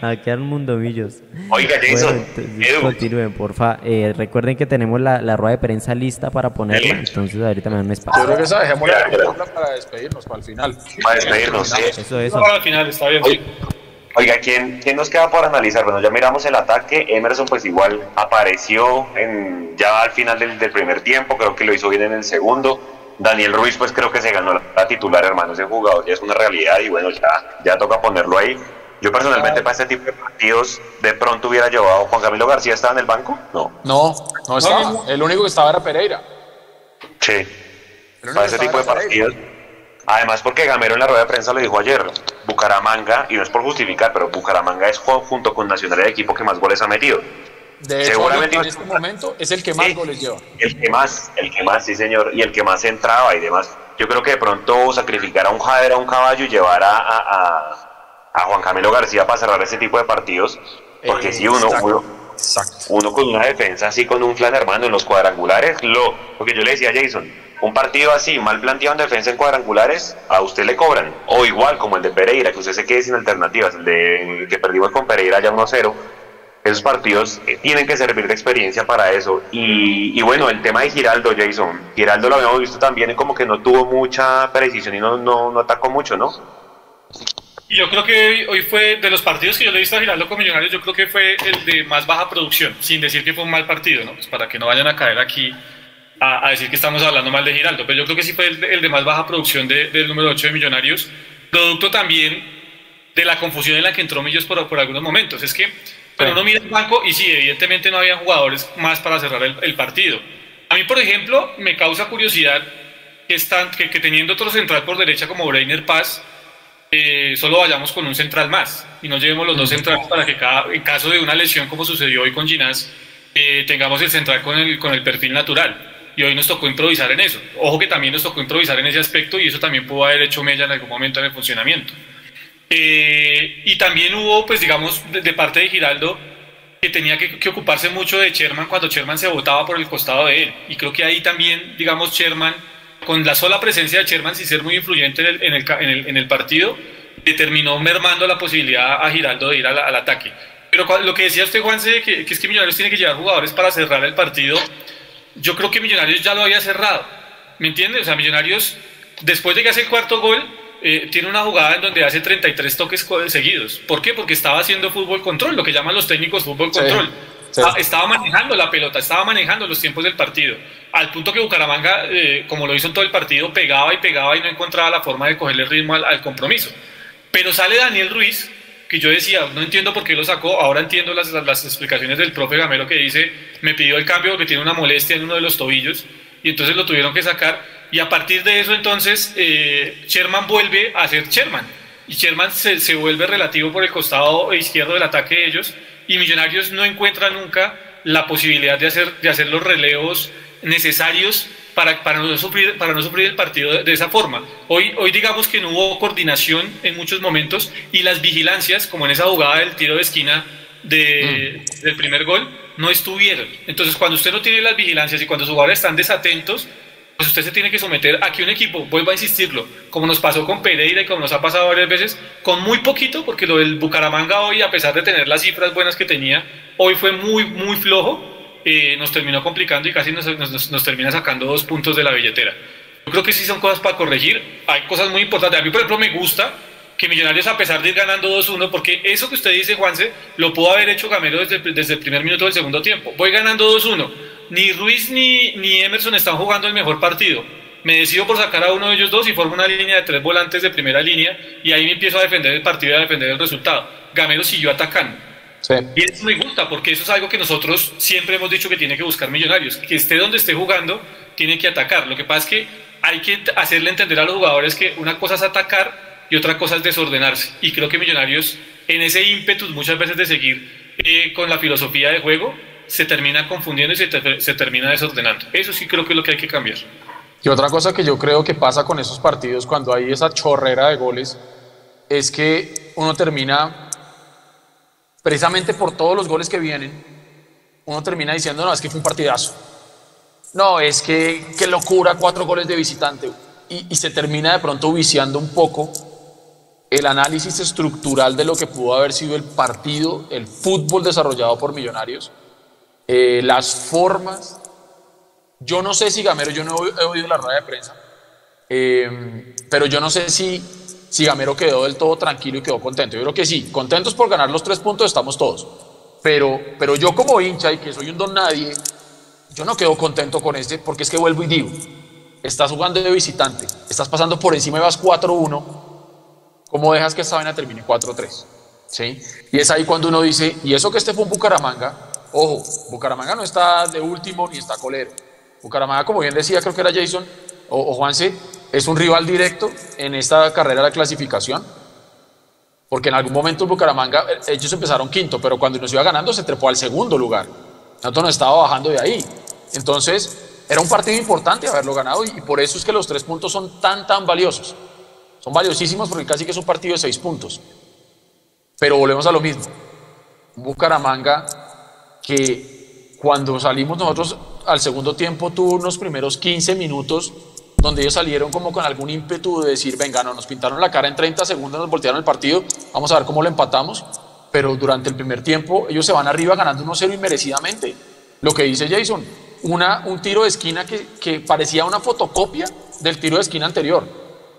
S1: hackearon Mundomillos.
S3: Oiga, Jason,
S1: bueno, continúen, porfa. Eh, recuerden que tenemos la, la, rueda de prensa lista para ponerla, entonces ahorita me dan un espacio.
S4: Yo creo que esa dejemos la para despedirnos, para el final.
S3: Para despedirnos, sí.
S1: Eso, eso.
S2: Para el final, está bien, sí.
S3: Oiga, ¿quién, ¿quién, nos queda por analizar? Bueno, ya miramos el ataque. Emerson, pues igual apareció en, ya al final del, primer tiempo, creo que lo hizo bien en el segundo. Daniel Ruiz, pues creo que se ganó la titular, hermano. Ese jugador ya es una realidad y bueno, ya, ya toca ponerlo ahí. Yo personalmente para este tipo de partidos de pronto hubiera llevado Juan Camilo García, ¿estaba en el banco? No.
S4: No, no estaba. El único que estaba era Pereira.
S3: Sí. Para ese tipo de partidos. Además, porque Gamero en la rueda de prensa lo dijo ayer, Bucaramanga, y no es por justificar, pero Bucaramanga es junto con Nacional el equipo que más goles ha metido.
S4: De hecho, Seguramente en este momento es el que más goles lleva.
S3: El que más, el que más, sí señor, y el que más entraba y demás. Yo creo que de pronto sacrificar a un Jader a un caballo y llevar a, a, Juan Camilo García para cerrar ese tipo de partidos, porque si uno, uno, con una defensa así, con un flan hermano en los cuadrangulares, lo, porque yo le decía a Jason, un partido así, mal planteado en defensa en cuadrangulares, a usted le cobran. O igual como el de Pereira, que usted se quede sin alternativas, el de que perdimos con Pereira ya 1-0. Esos partidos eh, tienen que servir de experiencia para eso. Y, bueno, el tema de Giraldo, Jason. Giraldo lo habíamos visto también, como que no tuvo mucha precisión y no, no, no atacó mucho, ¿no?
S2: Yo creo que hoy fue, de los partidos que yo le he visto a Giraldo con Millonarios, yo creo que fue el de más baja producción, sin decir que fue un mal partido, ¿no? Pues para que no vayan a caer aquí a, decir que estamos hablando mal de Giraldo, pero yo creo que sí fue el, de más baja producción del número 8 de Millonarios, producto también de la confusión en la que entró Millos por, por algunos momentos. Es que, pero uno mira el banco y sí, evidentemente no había jugadores más para cerrar el, partido. A mí, por ejemplo, me causa curiosidad que, están, que, teniendo otro central por derecha como Breiner Paz, eh, solo vayamos con un central más y no llevemos los dos centrales para que cada, en caso de una lesión como sucedió hoy con Ginás, eh, tengamos el central con el, con el perfil natural y hoy nos tocó improvisar en eso. Ojo que también nos tocó improvisar en ese aspecto y eso también pudo haber hecho mella en algún momento en el funcionamiento. Eh, y también hubo, pues digamos, de, parte de Giraldo, que tenía que, ocuparse mucho de Sherman cuando Sherman se votaba por el costado de él. Y creo que ahí también, digamos, Sherman, con la sola presencia de Sherman, sin ser muy influyente en el, en el, en el, partido, determinó mermando la posibilidad a Giraldo de ir al, ataque. Pero lo que decía usted, Juanse, que, que es que Millonarios tiene que llevar jugadores para cerrar el partido, yo creo que Millonarios ya lo había cerrado. ¿Me entiendes? O sea, Millonarios, después de que hace el cuarto gol, eh, tiene una jugada en donde hace 33 toques seguidos. ¿Por qué? Porque estaba haciendo fútbol control, lo que llaman los técnicos fútbol control. Ah, estaba manejando la pelota, estaba manejando los tiempos del partido. Al punto que Bucaramanga, eh, como lo hizo en todo el partido, pegaba y pegaba y no encontraba la forma de cogerle ritmo al compromiso. Pero sale Daniel Ruiz, que yo decía, no entiendo por qué lo sacó, ahora entiendo las, las, explicaciones del profe Gamero que dice, me pidió el cambio porque tiene una molestia en uno de los tobillos. Y entonces lo tuvieron que sacar. Y a partir de eso entonces eh, Sherman vuelve a ser Sherman. Y Sherman se, se, vuelve relativo por el costado izquierdo del ataque de ellos. Y Millonarios no encuentra nunca la posibilidad de hacer, de hacer los relevos necesarios para, para, no sufrir, para no sufrir el partido de, esa forma. Hoy, hoy digamos que no hubo coordinación en muchos momentos y las vigilancias, como en esa jugada del tiro de esquina de, mm. del primer gol, no estuvieron. Entonces, cuando usted no tiene las vigilancias y cuando sus jugadores están desatentos, pues usted se tiene que someter a que un equipo, vuelva a insistirlo, como nos pasó con Pereira y como nos ha pasado varias veces, con muy poquito, porque lo del Bucaramanga hoy, a pesar de tener las cifras buenas que tenía, hoy fue muy, muy flojo eh, nos terminó complicando y casi nos, nos, termina sacando dos puntos de la billetera. Yo creo que sí son cosas para corregir. Hay cosas muy importantes. A mí, por ejemplo, me gusta que Millonarios, a pesar de ir ganando 2-1, porque eso que usted dice, Juanse, lo pudo haber hecho Gamero desde, desde el primer minuto del segundo tiempo. Voy ganando 2-1. Ni Ruiz ni, ni Emerson están jugando el mejor partido. Me decido por sacar a uno de ellos dos y formo una línea de tres volantes de primera línea y ahí me empiezo a defender el partido y a defender el resultado. Gamero siguió atacando y eso me gusta porque eso es algo que nosotros siempre hemos dicho que tiene que buscar Millonarios. Que esté donde esté jugando, tiene que atacar. Lo que pasa es que hay que hacerle entender a los jugadores que una cosa es atacar y otra cosa es desordenarse. Y creo que Millonarios, en ese ímpetu muchas veces de seguir eh, con la filosofía de juego, se termina confundiendo y se, se termina desordenando. Eso sí creo que es lo que hay que cambiar.
S4: Y otra cosa que yo creo que pasa con esos partidos cuando hay esa chorrera de goles es que uno termina precisamente por todos los goles que vienen, uno termina diciendo, no, es que fue un partidazo. No, es que qué locura, cuatro goles de visitante. Y, se termina de pronto viciando un poco el análisis estructural de lo que pudo haber sido el partido, el fútbol desarrollado por Millonarios, eh, las formas. Yo no sé si Gamero, yo no he, oído la rueda de prensa, eh, pero yo no sé si si Gamero quedó del todo tranquilo y quedó contento. Yo creo que sí, contentos por ganar los tres puntos estamos todos. Pero, pero yo como hincha y que soy un don nadie, yo no quedo contento con este porque es que vuelvo y digo, estás jugando de visitante, estás pasando por encima y vas 4-1, ¿cómo dejas que esta vaina termine 4-3? ¿Sí? Y es ahí cuando uno dice, y eso que este fue un Bucaramanga, ojo, Bucaramanga no está de último ni está colero. Bucaramanga, como bien decía, creo que era Jason o, o Juanse, es un rival directo en esta carrera de la clasificación. Porque en algún momento Bucaramanga, eh, ellos empezaron quinto, pero cuando nos iba ganando se trepó al segundo lugar. Nosotros nos estaba bajando de ahí. Entonces, era un partido importante haberlo ganado y, por eso es que los tres puntos son tan, tan valiosos. Son valiosísimos porque casi que es un partido de seis puntos. Pero volvemos a lo mismo. Bucaramanga que cuando salimos nosotros al segundo tiempo tuvo unos primeros 15 minutos donde ellos salieron como con algún ímpetu de decir, venga, no, nos pintaron la cara en 30 segundos, nos voltearon el partido, vamos a ver cómo lo empatamos, pero durante el primer tiempo ellos se van arriba ganando 1-0 inmerecidamente. Lo que dice Jason, una, un tiro de esquina que, parecía una fotocopia del tiro de esquina anterior.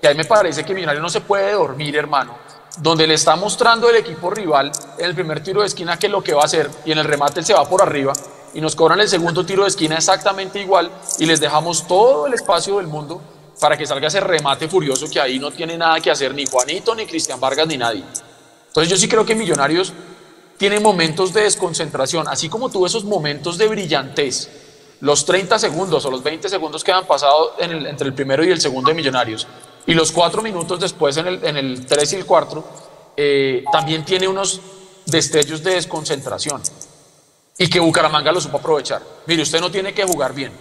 S4: Y ahí me parece que Millonario no se puede dormir, hermano. Donde le está mostrando el equipo rival en el primer tiro de esquina que es lo que va a hacer y en el remate él se va por arriba y nos cobran el segundo tiro de esquina exactamente igual y les dejamos todo el espacio del mundo para que salga ese remate furioso que ahí no tiene nada que hacer ni Juanito, ni Cristian Vargas, ni nadie. Entonces yo sí creo que Millonarios tiene momentos de desconcentración, así como tuvo esos momentos de brillantez los 30 segundos o los 20 segundos que han pasado entre el primero y el segundo de Millonarios y los cuatro minutos después en el, en el 3 y el 4, eh, también tiene unos destellos de desconcentración y que Bucaramanga lo supo aprovechar. Mire, usted no tiene que jugar bien,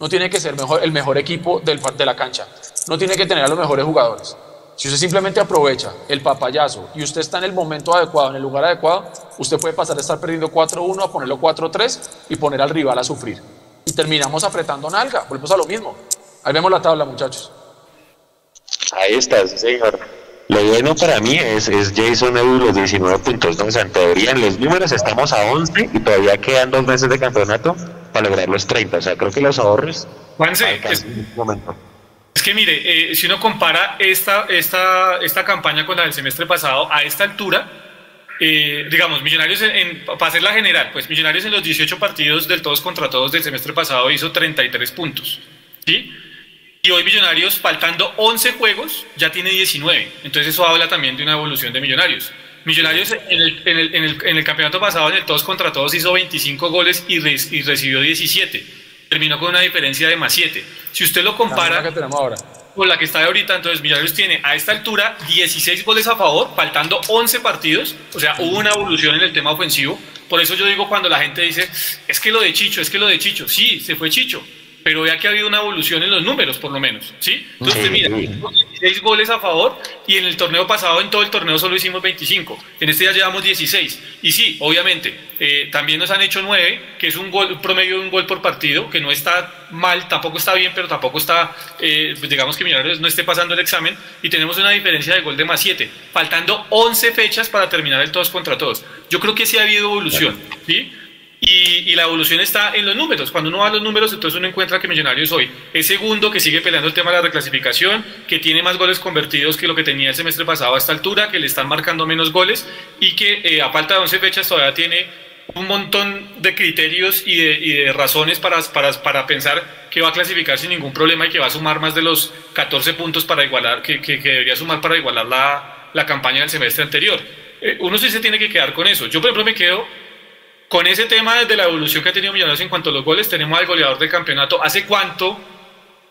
S4: no tiene que ser el mejor equipo del, de la cancha, no tiene que tener a los mejores jugadores. Si usted simplemente aprovecha el papayazo y usted está en el momento adecuado, en el lugar adecuado, usted puede pasar de estar perdiendo 4-1 a ponerlo 4-3 y poner al rival a sufrir y terminamos apretando nalga. Volvemos a lo mismo. Ahí vemos la tabla, muchachos.
S3: Ahí está, señor. Lo bueno para mí es, es Jason Edu los 19 puntos, ¿no? O sea, en teoría en los números estamos a 11 y todavía quedan dos meses de campeonato para lograr los 30. O sea, creo que los ahorros...
S2: Juanse, es, es, que mire, eh, si uno compara esta, esta, esta campaña con la del semestre pasado, a esta altura, eh, digamos, Millonarios, en, para hacer la general, pues Millonarios en los 18 partidos del todos contra todos del semestre pasado hizo 33 puntos, ¿sí? Y hoy Millonarios, faltando 11 juegos, ya tiene 19. Entonces eso habla también de una evolución de Millonarios. Millonarios en el, en el, en el, en el campeonato pasado, en el todos contra todos, hizo 25 goles y, y recibió 17. Terminó con una diferencia de más 7. Si usted lo compara...
S4: ahora
S2: con la que está de ahorita, entonces Millonarios tiene a esta altura 16 goles a favor, faltando 11 partidos, o sea, hubo una evolución en el tema ofensivo. Por eso yo digo cuando la gente dice, es que lo de Chicho, es que lo de Chicho, sí, se fue Chicho, pero vea que ha habido una evolución en los números, por lo menos, ¿sí? Entonces, mira, 16 goles a favor y en el torneo pasado, en todo el torneo solo hicimos 25, en este ya llevamos 16. Y sí, obviamente, eh, también nos han hecho 9, que es un, gol, promedio de un gol por partido, que no está mal, tampoco está bien, pero tampoco está, eh, pues digamos que Millonarios no esté pasando el examen, y tenemos una diferencia de gol de más 7, faltando 11 fechas para terminar el todos contra todos. Yo creo que sí ha habido evolución, ¿sí? Y, la evolución está en los números. Cuando uno va a los números, entonces uno encuentra que Millonarios hoy es segundo, que sigue peleando el tema de la reclasificación, que tiene más goles convertidos que lo que tenía el semestre pasado a esta altura, que le están marcando menos goles y que eh, a falta de 11 fechas todavía tiene un montón de criterios y de, razones para, para, para, pensar que va a clasificar sin ningún problema y que va a sumar más de los 14 puntos para igualar, que, que, debería sumar para igualar la, la campaña del semestre anterior. Eh, uno sí se tiene que quedar con eso. Yo, por ejemplo, me quedo con ese tema de la evolución que ha tenido Millonarios en cuanto a los goles, tenemos al goleador del campeonato. ¿Hace cuánto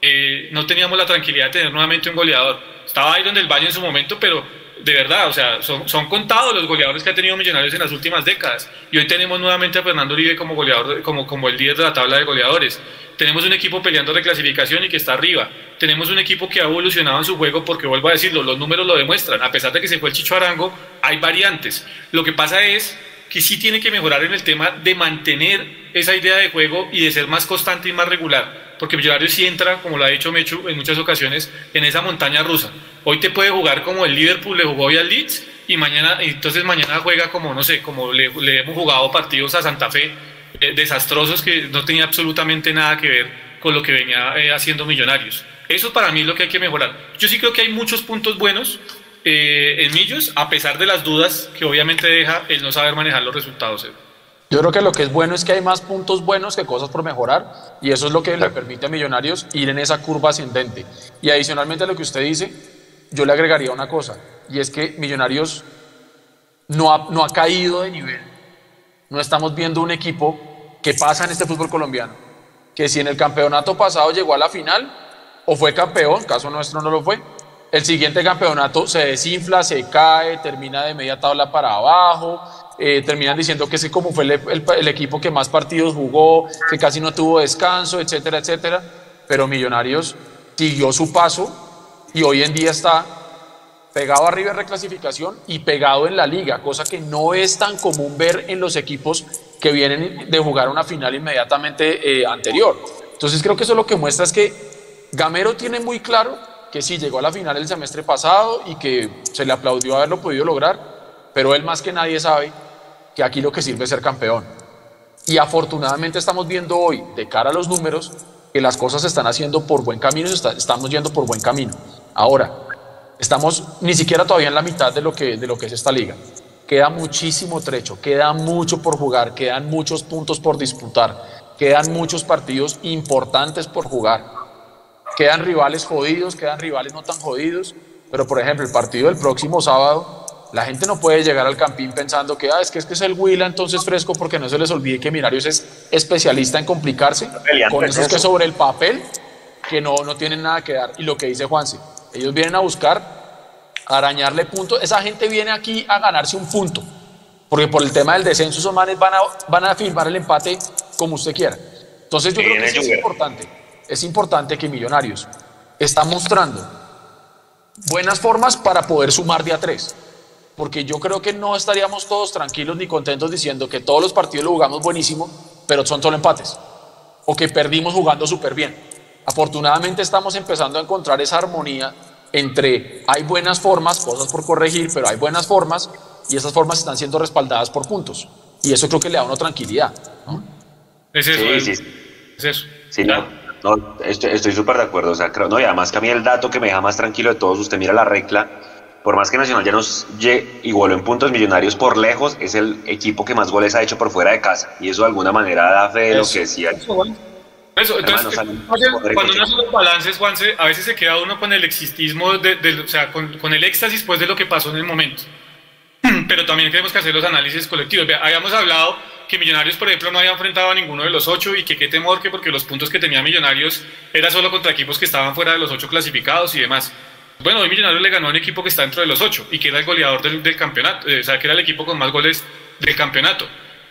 S2: eh, no teníamos la tranquilidad de tener nuevamente un goleador? Estaba ahí donde el Valle en su momento, pero de verdad, o sea, son, son, contados los goleadores que ha tenido Millonarios en las últimas décadas. Y hoy tenemos nuevamente a Fernando Uribe como goleador, como, como el líder de la tabla de goleadores. Tenemos un equipo peleando reclasificación y que está arriba. Tenemos un equipo que ha evolucionado en su juego porque, vuelvo a decirlo, los números lo demuestran. A pesar de que se fue el Chicho Arango, hay variantes. Lo que pasa es que sí tiene que mejorar en el tema de mantener esa idea de juego y de ser más constante y más regular. Porque Millonarios sí entra, como lo ha dicho Mechu en muchas ocasiones, en esa montaña rusa. Hoy te puede jugar como el Liverpool le jugó hoy al Leeds y mañana, entonces mañana juega como, no sé, como le, hemos jugado partidos a Santa Fe eh, desastrosos que no tenía absolutamente nada que ver con lo que venía eh, haciendo Millonarios. Eso para mí es lo que hay que mejorar. Yo sí creo que hay muchos puntos buenos, eh, en Millos, a pesar de las dudas que obviamente deja el no saber manejar los resultados.
S4: Yo creo que lo que es bueno es que hay más puntos buenos que cosas por mejorar y eso es lo que le permite a Millonarios ir en esa curva ascendente. Y adicionalmente a lo que usted dice, yo le agregaría una cosa y es que Millonarios no ha, no ha caído de nivel. No estamos viendo un equipo que pasa en este fútbol colombiano, que si en el campeonato pasado llegó a la final o fue campeón, caso nuestro no lo fue, el siguiente campeonato se desinfla, se cae, termina de media tabla para abajo, eh, terminan diciendo que ese como fue el, equipo que más partidos jugó, que casi no tuvo descanso, etcétera, etcétera. Pero Millonarios siguió su paso y hoy en día está pegado arriba en reclasificación y pegado en la liga, cosa que no es tan común ver en los equipos que vienen de jugar una final inmediatamente eh, anterior. Entonces creo que eso lo que muestra es que Gamero tiene muy claro que sí llegó a la final el semestre pasado y que se le aplaudió haberlo podido lograr, pero él más que nadie sabe que aquí lo que sirve es ser campeón. Y afortunadamente estamos viendo hoy, de cara a los números, que las cosas se están haciendo por buen camino, estamos yendo por buen camino. Ahora, estamos ni siquiera todavía en la mitad de lo que, de lo que es esta liga. Queda muchísimo trecho, queda mucho por jugar, quedan muchos puntos por disputar, quedan muchos partidos importantes por jugar. Quedan rivales jodidos, quedan rivales no tan jodidos, pero por ejemplo el partido del próximo sábado la gente no puede llegar al campín pensando que ah, es que es que es el Huila entonces fresco porque no se les olvide que Minarios es especialista en complicarse con esos que sobre el papel que no, no tienen nada que dar. Y lo que dice Juanse, ellos vienen a buscar arañarle puntos. Esa gente viene aquí a ganarse un punto. Porque por el tema del descenso, esos manes van a, van a firmar el empate como usted quiera. Entonces yo creo que es importante. Es importante que Millonarios está mostrando buenas formas para poder sumar de a tres porque yo creo que no estaríamos todos tranquilos ni contentos diciendo que todos los partidos lo jugamos buenísimo, pero son solo empates, o que perdimos jugando súper bien. Afortunadamente estamos empezando a encontrar esa armonía entre hay buenas formas, cosas por corregir, pero hay buenas formas y esas formas están siendo respaldadas por puntos. Y eso creo que le da a uno tranquilidad.
S2: Es eso. Sí, sí. Es eso.
S3: Sí, no, estoy súper de acuerdo. O sea, creo, no, y además que a mí el dato que me deja más tranquilo de todos, usted mira la regla por más que Nacional ya nos igualó en puntos millonarios por lejos, es el equipo que más goles ha hecho por fuera de casa. Y eso de alguna manera da fe de lo que decía.
S2: Eso, entonces, cuando uno hace los balances, Juanse, a veces se queda uno con el existismo, de, o sea, con, el éxtasis pues, de lo que pasó en el momento. Pero también tenemos que hacer los análisis colectivos. habíamos hablado que Millonarios, por ejemplo, no había enfrentado a ninguno de los ocho y que qué temor que porque los puntos que tenía Millonarios era solo contra equipos que estaban fuera de los ocho clasificados y demás. Bueno, hoy Millonarios le ganó a un equipo que está dentro de los ocho y que era el goleador del, campeonato, eh, o sea, que era el equipo con más goles del campeonato.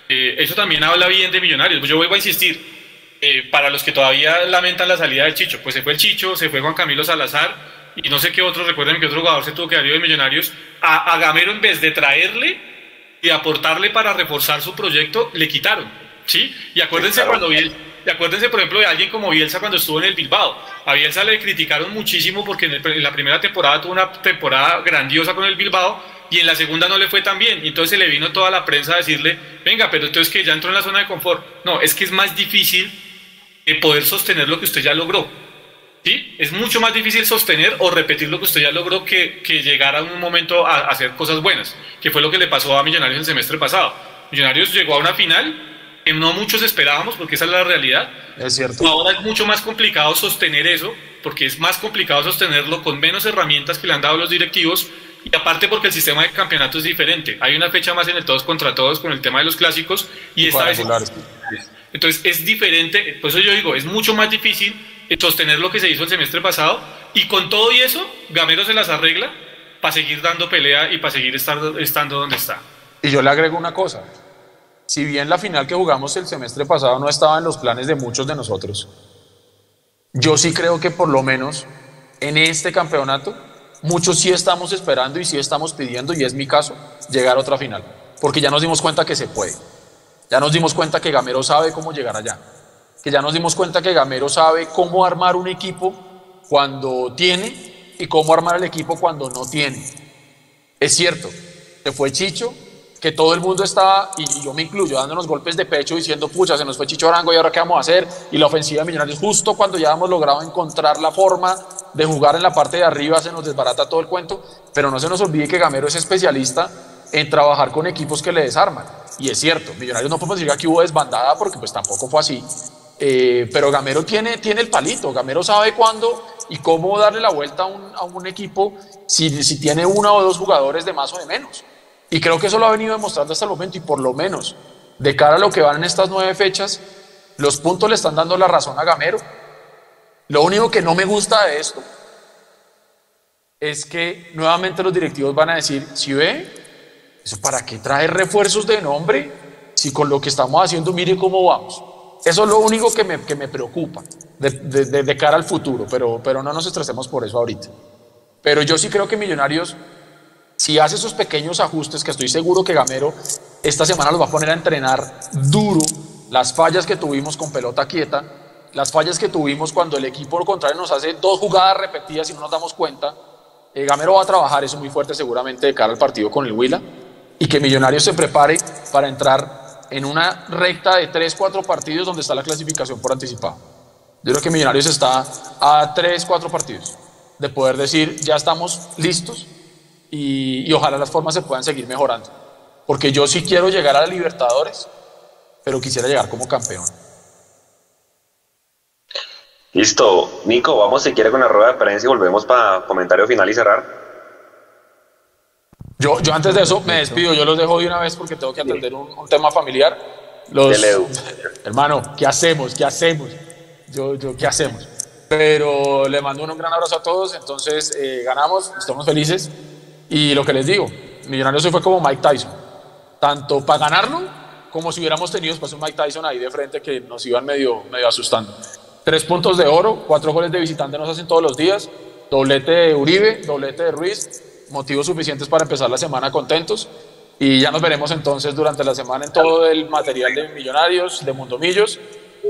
S2: Eh, eso también habla bien de Millonarios. Yo vuelvo a insistir, eh, para los que todavía lamentan la salida del Chicho, pues se fue el Chicho, se fue Juan Camilo Salazar y no sé qué otro, recuerden que otro jugador se tuvo que dar de Millonarios. A, a Gamero en vez de traerle y aportarle para reforzar su proyecto, le quitaron. ¿sí? Y acuérdense cuando y acuérdense, por ejemplo, de alguien como Bielsa cuando estuvo en el Bilbao. A Bielsa le criticaron muchísimo porque en, la primera temporada tuvo una temporada grandiosa con el Bilbao y en la segunda no le fue tan bien. Entonces se le vino toda la prensa a decirle, venga, pero entonces que ya entró en la zona de confort. No, es que es más difícil eh, poder sostener lo que usted ya logró. ¿Sí? Es mucho más difícil sostener o repetir lo que usted ya logró que, que llegar a un momento a, a hacer cosas buenas, que fue lo que le pasó a Millonarios el semestre pasado. Millonarios llegó a una final no muchos esperábamos, porque esa es la realidad.
S4: Es cierto.
S2: Ahora es mucho más complicado sostener eso, porque es más complicado sostenerlo con menos herramientas que le han dado los directivos, y aparte porque el sistema de campeonato es diferente. Hay una fecha más en el todos contra todos con el tema de los clásicos, y, esta vez... Entonces es diferente, por eso yo digo, es mucho más difícil sostener lo que se hizo el semestre pasado, y con todo y eso, Gamero se las arregla para seguir dando pelea y para seguir estando donde está.
S4: Y yo le agrego una cosa, si bien la final que jugamos el semestre pasado no estaba en los planes de muchos de nosotros, yo sí creo que por lo menos en este campeonato muchos sí estamos esperando y sí estamos pidiendo, y es mi caso, llegar a otra final, porque ya nos dimos cuenta que se puede, ya nos dimos cuenta que Gamero sabe cómo llegar allá, que ya nos dimos cuenta que Gamero sabe cómo armar un equipo cuando tiene y cómo armar el equipo cuando no tiene. Es cierto, se fue Chicho, que todo el mundo estaba, y yo me incluyo, dándonos golpes de pecho diciendo, pucha, se nos fue Chicho Arango y ahora qué vamos a hacer, y la ofensiva de Millonarios, justo cuando ya hemos logrado encontrar la forma de jugar en la parte de arriba, se nos desbarata todo el cuento, pero no se nos olvide que Gamero es especialista en trabajar con equipos que le desarman. Y es cierto, Millonarios no podemos decir que hubo desbandada porque pues tampoco fue así. Eh, pero Gamero tiene, tiene el palito, Gamero sabe cuándo y cómo darle la vuelta a un, equipo si, si tiene uno o dos jugadores de más o de menos. Y creo que eso lo ha venido demostrando hasta el momento y por lo menos de cara a lo que van en estas nueve fechas, los puntos le están dando la razón a Gamero. Lo único que no me gusta de esto es que nuevamente los directivos van a decir, si ve, ¿eso para qué trae refuerzos de nombre? Si con lo que estamos haciendo, mire cómo vamos. Eso es lo único que me, que me preocupa de, cara al futuro, pero, pero no nos estresemos por eso ahorita. Pero yo sí creo que Millonarios si hace esos pequeños ajustes, que estoy seguro que Gamero esta semana los va a poner a entrenar duro, las fallas que tuvimos con pelota quieta, las fallas que tuvimos cuando el equipo contrario nos hace dos jugadas repetidas y no nos damos cuenta, eh, Gamero va a trabajar eso muy fuerte seguramente de cara al partido con el Huila y que Millonarios se prepare para entrar en una recta de 3, 4 partidos donde está la clasificación por anticipado. Yo creo que Millonarios está a 3, 4 partidos de poder decir ya estamos listos y, y, ojalá las formas se puedan seguir mejorando. Porque yo sí quiero llegar a la Libertadores, pero quisiera llegar como campeón.
S3: Listo, Nico, vamos si quiere con la rueda de prensa y volvemos para comentario final y cerrar.
S4: Yo, yo antes de eso me despido, yo los dejo de una vez porque tengo que atender un, un tema familiar. Los, hermano, ¿qué hacemos? ¿Qué hacemos? Yo, yo, ¿qué hacemos? Pero le mando un gran abrazo a todos, entonces eh, ganamos, estamos felices. Y lo que les digo, Millonarios hoy fue como Mike Tyson, tanto para ganarlo como si hubiéramos tenido después un Mike Tyson ahí de frente que nos iban medio, medio asustando. Tres puntos de oro, cuatro goles de visitante nos hacen todos los días, doblete de Uribe, doblete de Ruiz, motivos suficientes para empezar la semana contentos. Y ya nos veremos entonces durante la semana en todo el material de Millonarios, de Mundomillos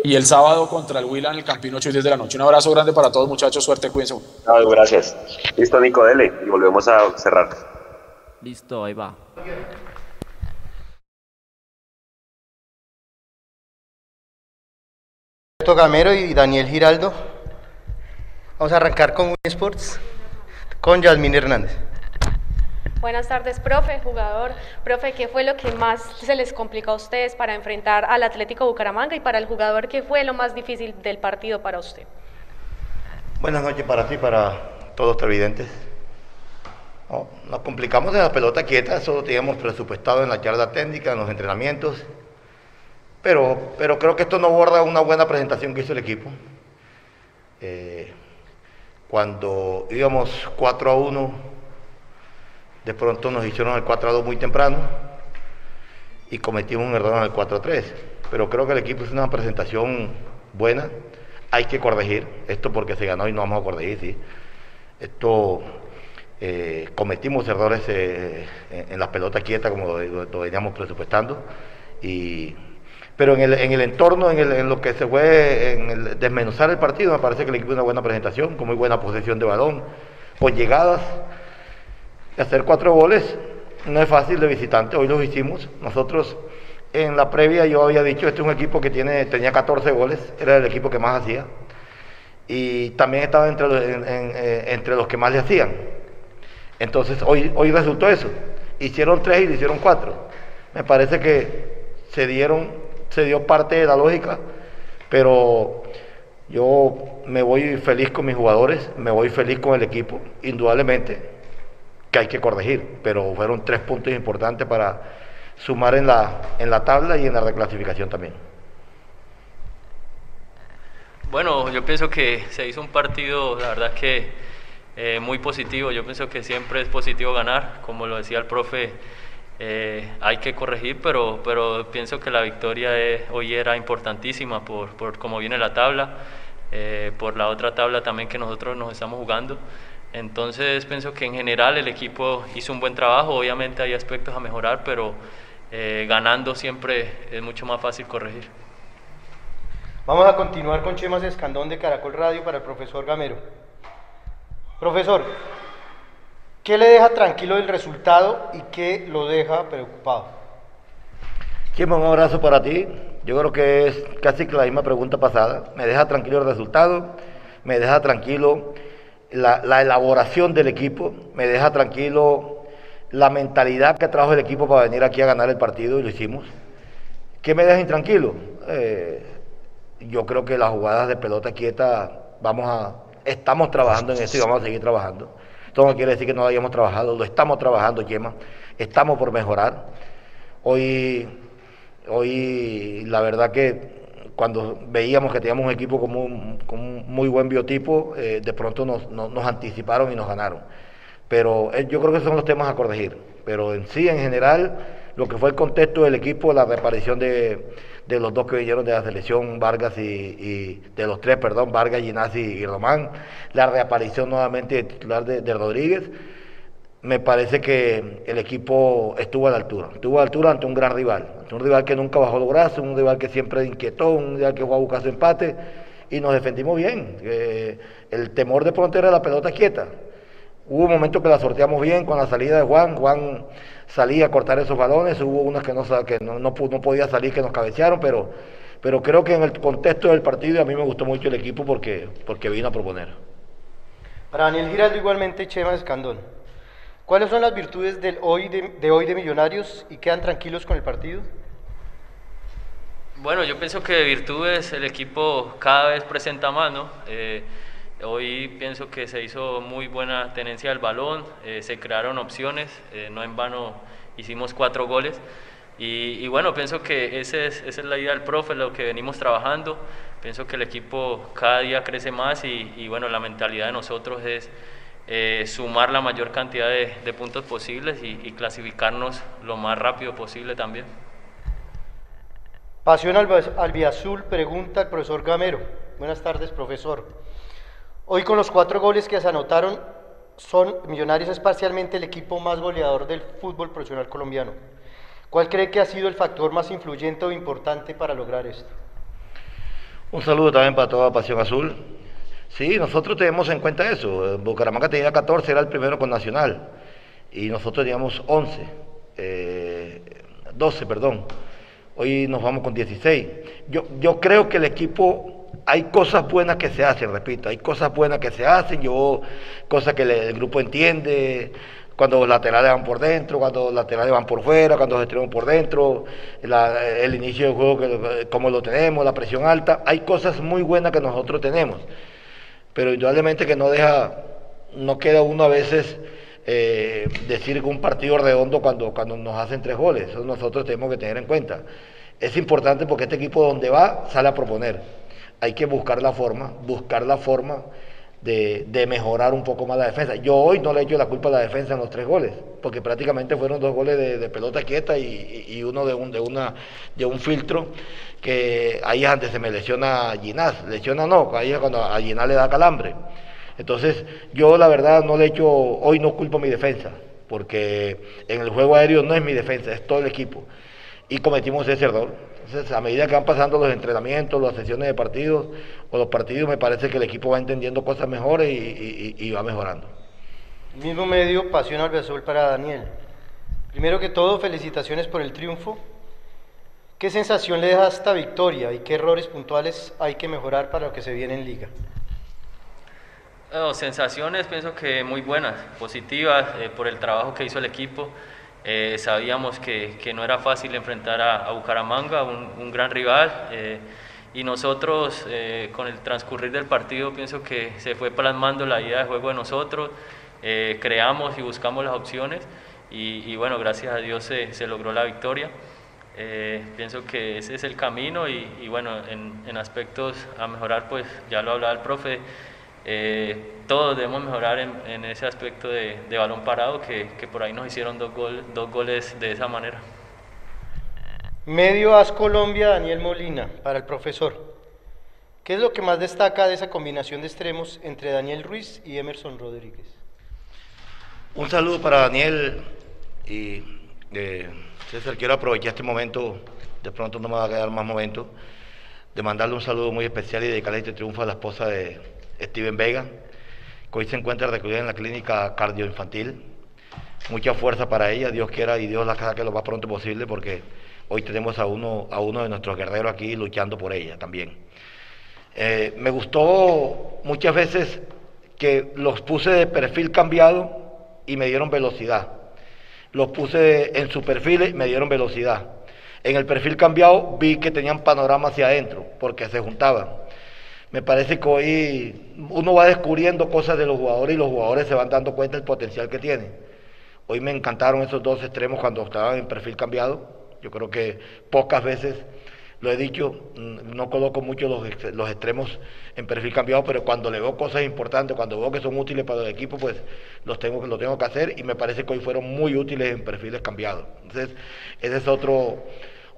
S4: y el sábado contra el Huila en el Campino 8 y 10 de la noche. Un abrazo grande para todos muchachos, suerte, cuídense.
S3: No, gracias. Listo, Nico, dele y volvemos a cerrar.
S1: Listo, ahí va.
S5: Gamero y Daniel Giraldo. Vamos a arrancar con Sports, con Yasmín Hernández.
S6: Buenas tardes, profe, jugador. Profe, ¿qué fue lo que más se les complicó a ustedes para enfrentar al Atlético Bucaramanga y para el jugador, qué fue lo más difícil del partido para usted?
S5: Buenas noches para ti, para todos los televidentes. No, nos complicamos en la pelota quieta, eso lo teníamos presupuestado en la charla técnica, en los entrenamientos, pero, pero creo que esto no borra una buena presentación que hizo el equipo. Eh, cuando íbamos 4 a 1 de pronto nos hicieron el 4 a 2 muy temprano y cometimos un error en el 4 a 3. Pero creo que el equipo es una presentación buena. Hay que corregir esto porque se ganó y no vamos a corregir, sí. Esto eh, cometimos errores eh, en la pelota quieta como lo, veníamos presupuestando. Y, pero en el, en el entorno, en, lo que se fue, en desmenuzar el partido, me parece que el equipo tiene una buena presentación, con muy buena posesión de balón, con llegadas hacer cuatro goles no es fácil de visitante, hoy los hicimos. Nosotros en la previa yo había dicho, este es un equipo que tiene, tenía 14 goles, era el equipo que más hacía. Y también estaba entre los, eh, entre los que más le hacían. Entonces hoy, hoy resultó eso. Hicieron tres y le hicieron cuatro. Me parece que se dieron, se dio parte de la lógica, pero yo me voy feliz con mis jugadores, me voy feliz con el equipo, indudablemente que hay que corregir, pero fueron tres puntos importantes para sumar en la, en la tabla y en la reclasificación también.
S7: Bueno, yo pienso que se hizo un partido, la verdad que eh, muy positivo. Yo pienso que siempre es positivo ganar, como lo decía el profe, eh, hay que corregir, pero, pero pienso que la victoria de hoy era importantísima por, por cómo viene la tabla, eh, por la otra tabla también que nosotros nos estamos jugando. Entonces pienso que en general el equipo hizo un buen trabajo, obviamente hay aspectos a mejorar, pero eh, ganando siempre es mucho más fácil corregir.
S5: Vamos a continuar con Chemas Escandón de Caracol Radio para el profesor Gamero. Profesor, ¿qué le deja tranquilo el resultado y qué lo deja preocupado?
S8: Chema, un abrazo para ti. Yo creo que es casi que la misma pregunta pasada. Me deja tranquilo el resultado, me deja tranquilo la, la, elaboración del equipo, me deja tranquilo
S5: la mentalidad que trajo el equipo para venir aquí a ganar el partido y lo hicimos. ¿Qué me deja intranquilo? Eh, yo creo que las jugadas de pelota quieta vamos a estamos trabajando en eso y vamos a seguir trabajando. Esto no quiere decir que no lo hayamos trabajado, lo estamos trabajando, Yema. Estamos por mejorar. Hoy, hoy la verdad que cuando veíamos que teníamos un equipo con un, muy buen biotipo, eh, de pronto nos, nos, anticiparon y nos ganaron. Pero eh, yo creo que esos son los temas a corregir. Pero en sí, en general, lo que fue el contexto del equipo, la reaparición de, de los dos que vinieron de la selección, Vargas y, de los tres, perdón, Vargas, Ginasi y Román, la reaparición nuevamente de titular de, Rodríguez, me parece que el equipo estuvo a la altura, estuvo a la altura ante un gran rival, ante un rival que nunca bajó los brazos, un rival que siempre inquietó, un rival que jugó a buscar su empate y nos defendimos bien. el temor de pronto era la pelota quieta. Hubo un momento que la sorteamos bien con la salida de Juan, Juan salía a cortar esos balones, hubo unas que no, que no, no, podía salir, que nos cabecearon, pero, pero creo que en el contexto del partido a mí me gustó mucho el equipo porque, porque vino a proponer.
S9: Para Daniel Giraldo igualmente Chema Escandón. ¿Cuáles son las virtudes del hoy de, hoy de Millonarios y quedan tranquilos con el partido?
S7: Bueno, yo pienso que de virtudes el equipo cada vez presenta más, ¿no? Eh, Hoy pienso que se hizo muy buena tenencia del balón, eh, se crearon opciones, eh, no en vano hicimos cuatro goles. Y, bueno, pienso que ese es, esa es la idea del profe, lo que venimos trabajando. Pienso que el equipo cada día crece más y, bueno, la mentalidad de nosotros es eh, sumar la mayor cantidad de, puntos posibles y, y, clasificarnos lo más rápido posible también.
S9: Pasión Albiazul pregunta al profesor Gamero. Buenas tardes, profesor. Hoy con los cuatro goles que se anotaron, son Millonarios es parcialmente el equipo más goleador del fútbol profesional colombiano. ¿Cuál cree que ha sido el factor más influyente o importante para lograr esto?
S5: Un saludo también para toda Pasión Azul. Sí, nosotros tenemos en cuenta eso. Bucaramanga tenía 14, era el primero con Nacional. Y nosotros teníamos 11, 12, eh, perdón. Hoy nos vamos con 16. Yo, yo creo que el equipo hay cosas buenas que se hacen, repito, hay cosas buenas que se hacen, yo, cosas que el grupo entiende, cuando los laterales van por dentro, cuando los laterales van por fuera, cuando los extremos por dentro, el inicio del juego, que, como lo tenemos, la presión alta, hay cosas muy buenas que nosotros tenemos, pero indudablemente que no deja, no queda uno a veces eh, decir un partido redondo cuando, cuando nos hacen tres goles, eso nosotros tenemos que tener en cuenta. Es importante porque este equipo donde va sale a proponer hay que buscar la forma, buscar la forma de, mejorar un poco más la defensa. Yo hoy no le echo la culpa a la defensa en los tres goles, porque prácticamente fueron dos goles de, pelota quieta y, uno de un, de, una, de un filtro que ahí es antes se me lesiona Ginás, lesiona no, ahí es cuando a Ginás le da calambre. Entonces yo la verdad no le echo, hoy no culpo a mi defensa, porque en el juego aéreo no es mi defensa, es todo el equipo. Y cometimos ese error entonces, a medida que van pasando los entrenamientos, las sesiones de partidos o los partidos, me parece que el equipo va entendiendo cosas mejores y, va mejorando.
S9: mismo medio, Pasión al Azul para Daniel. Primero que todo, felicitaciones por el triunfo. ¿Qué sensación le deja esta victoria y qué errores puntuales hay que mejorar para lo que se viene en liga?
S7: sensaciones pienso que muy buenas, positivas eh, por el trabajo que hizo el equipo. Eh, sabíamos que, que, no era fácil enfrentar a, Bucaramanga, un, un, gran rival, eh, y nosotros eh, con el transcurrir del partido pienso que se fue plasmando la idea de juego de nosotros, creamos y buscamos las opciones, y, y bueno, gracias a Dios se, se logró la victoria. pienso que ese es el camino y, y bueno, en, en, aspectos a mejorar, pues ya lo hablaba el profe, eh, todos debemos mejorar en, ese aspecto de, balón parado, que, por ahí nos hicieron dos, dos goles de esa manera.
S9: Medio As Colombia, Daniel Molina, para el profesor. ¿Qué es lo que más destaca de esa combinación de extremos entre Daniel Ruiz y Emerson Rodríguez?
S5: Un saludo para Daniel y eh, César, quiero aprovechar este momento, de pronto no me va a quedar más momento, de mandarle un saludo muy especial y dedicarle este triunfo a la esposa de, Steven Vega, que hoy se encuentra recluida en la clínica cardioinfantil. Mucha fuerza para ella, Dios quiera y Dios la que lo más pronto posible porque hoy tenemos a uno, a uno de nuestros guerreros aquí luchando por ella también. Eh, me gustó muchas veces que los puse de perfil cambiado y me dieron velocidad. los puse en su perfil y me dieron velocidad. En el perfil cambiado vi que tenían panorama hacia adentro, porque se juntaban. Me parece que hoy uno va descubriendo cosas de los jugadores y los jugadores se van dando cuenta del potencial que tienen. Hoy me encantaron esos dos extremos cuando estaban en perfil cambiado. Yo creo que pocas veces lo he dicho, mm, no coloco mucho los, los extremos en perfil cambiado, pero cuando le veo cosas importantes, cuando veo que son útiles para el equipo, pues los tengo, lo tengo que hacer y me parece que hoy fueron muy útiles en perfiles cambiados. Entonces, ese es otro,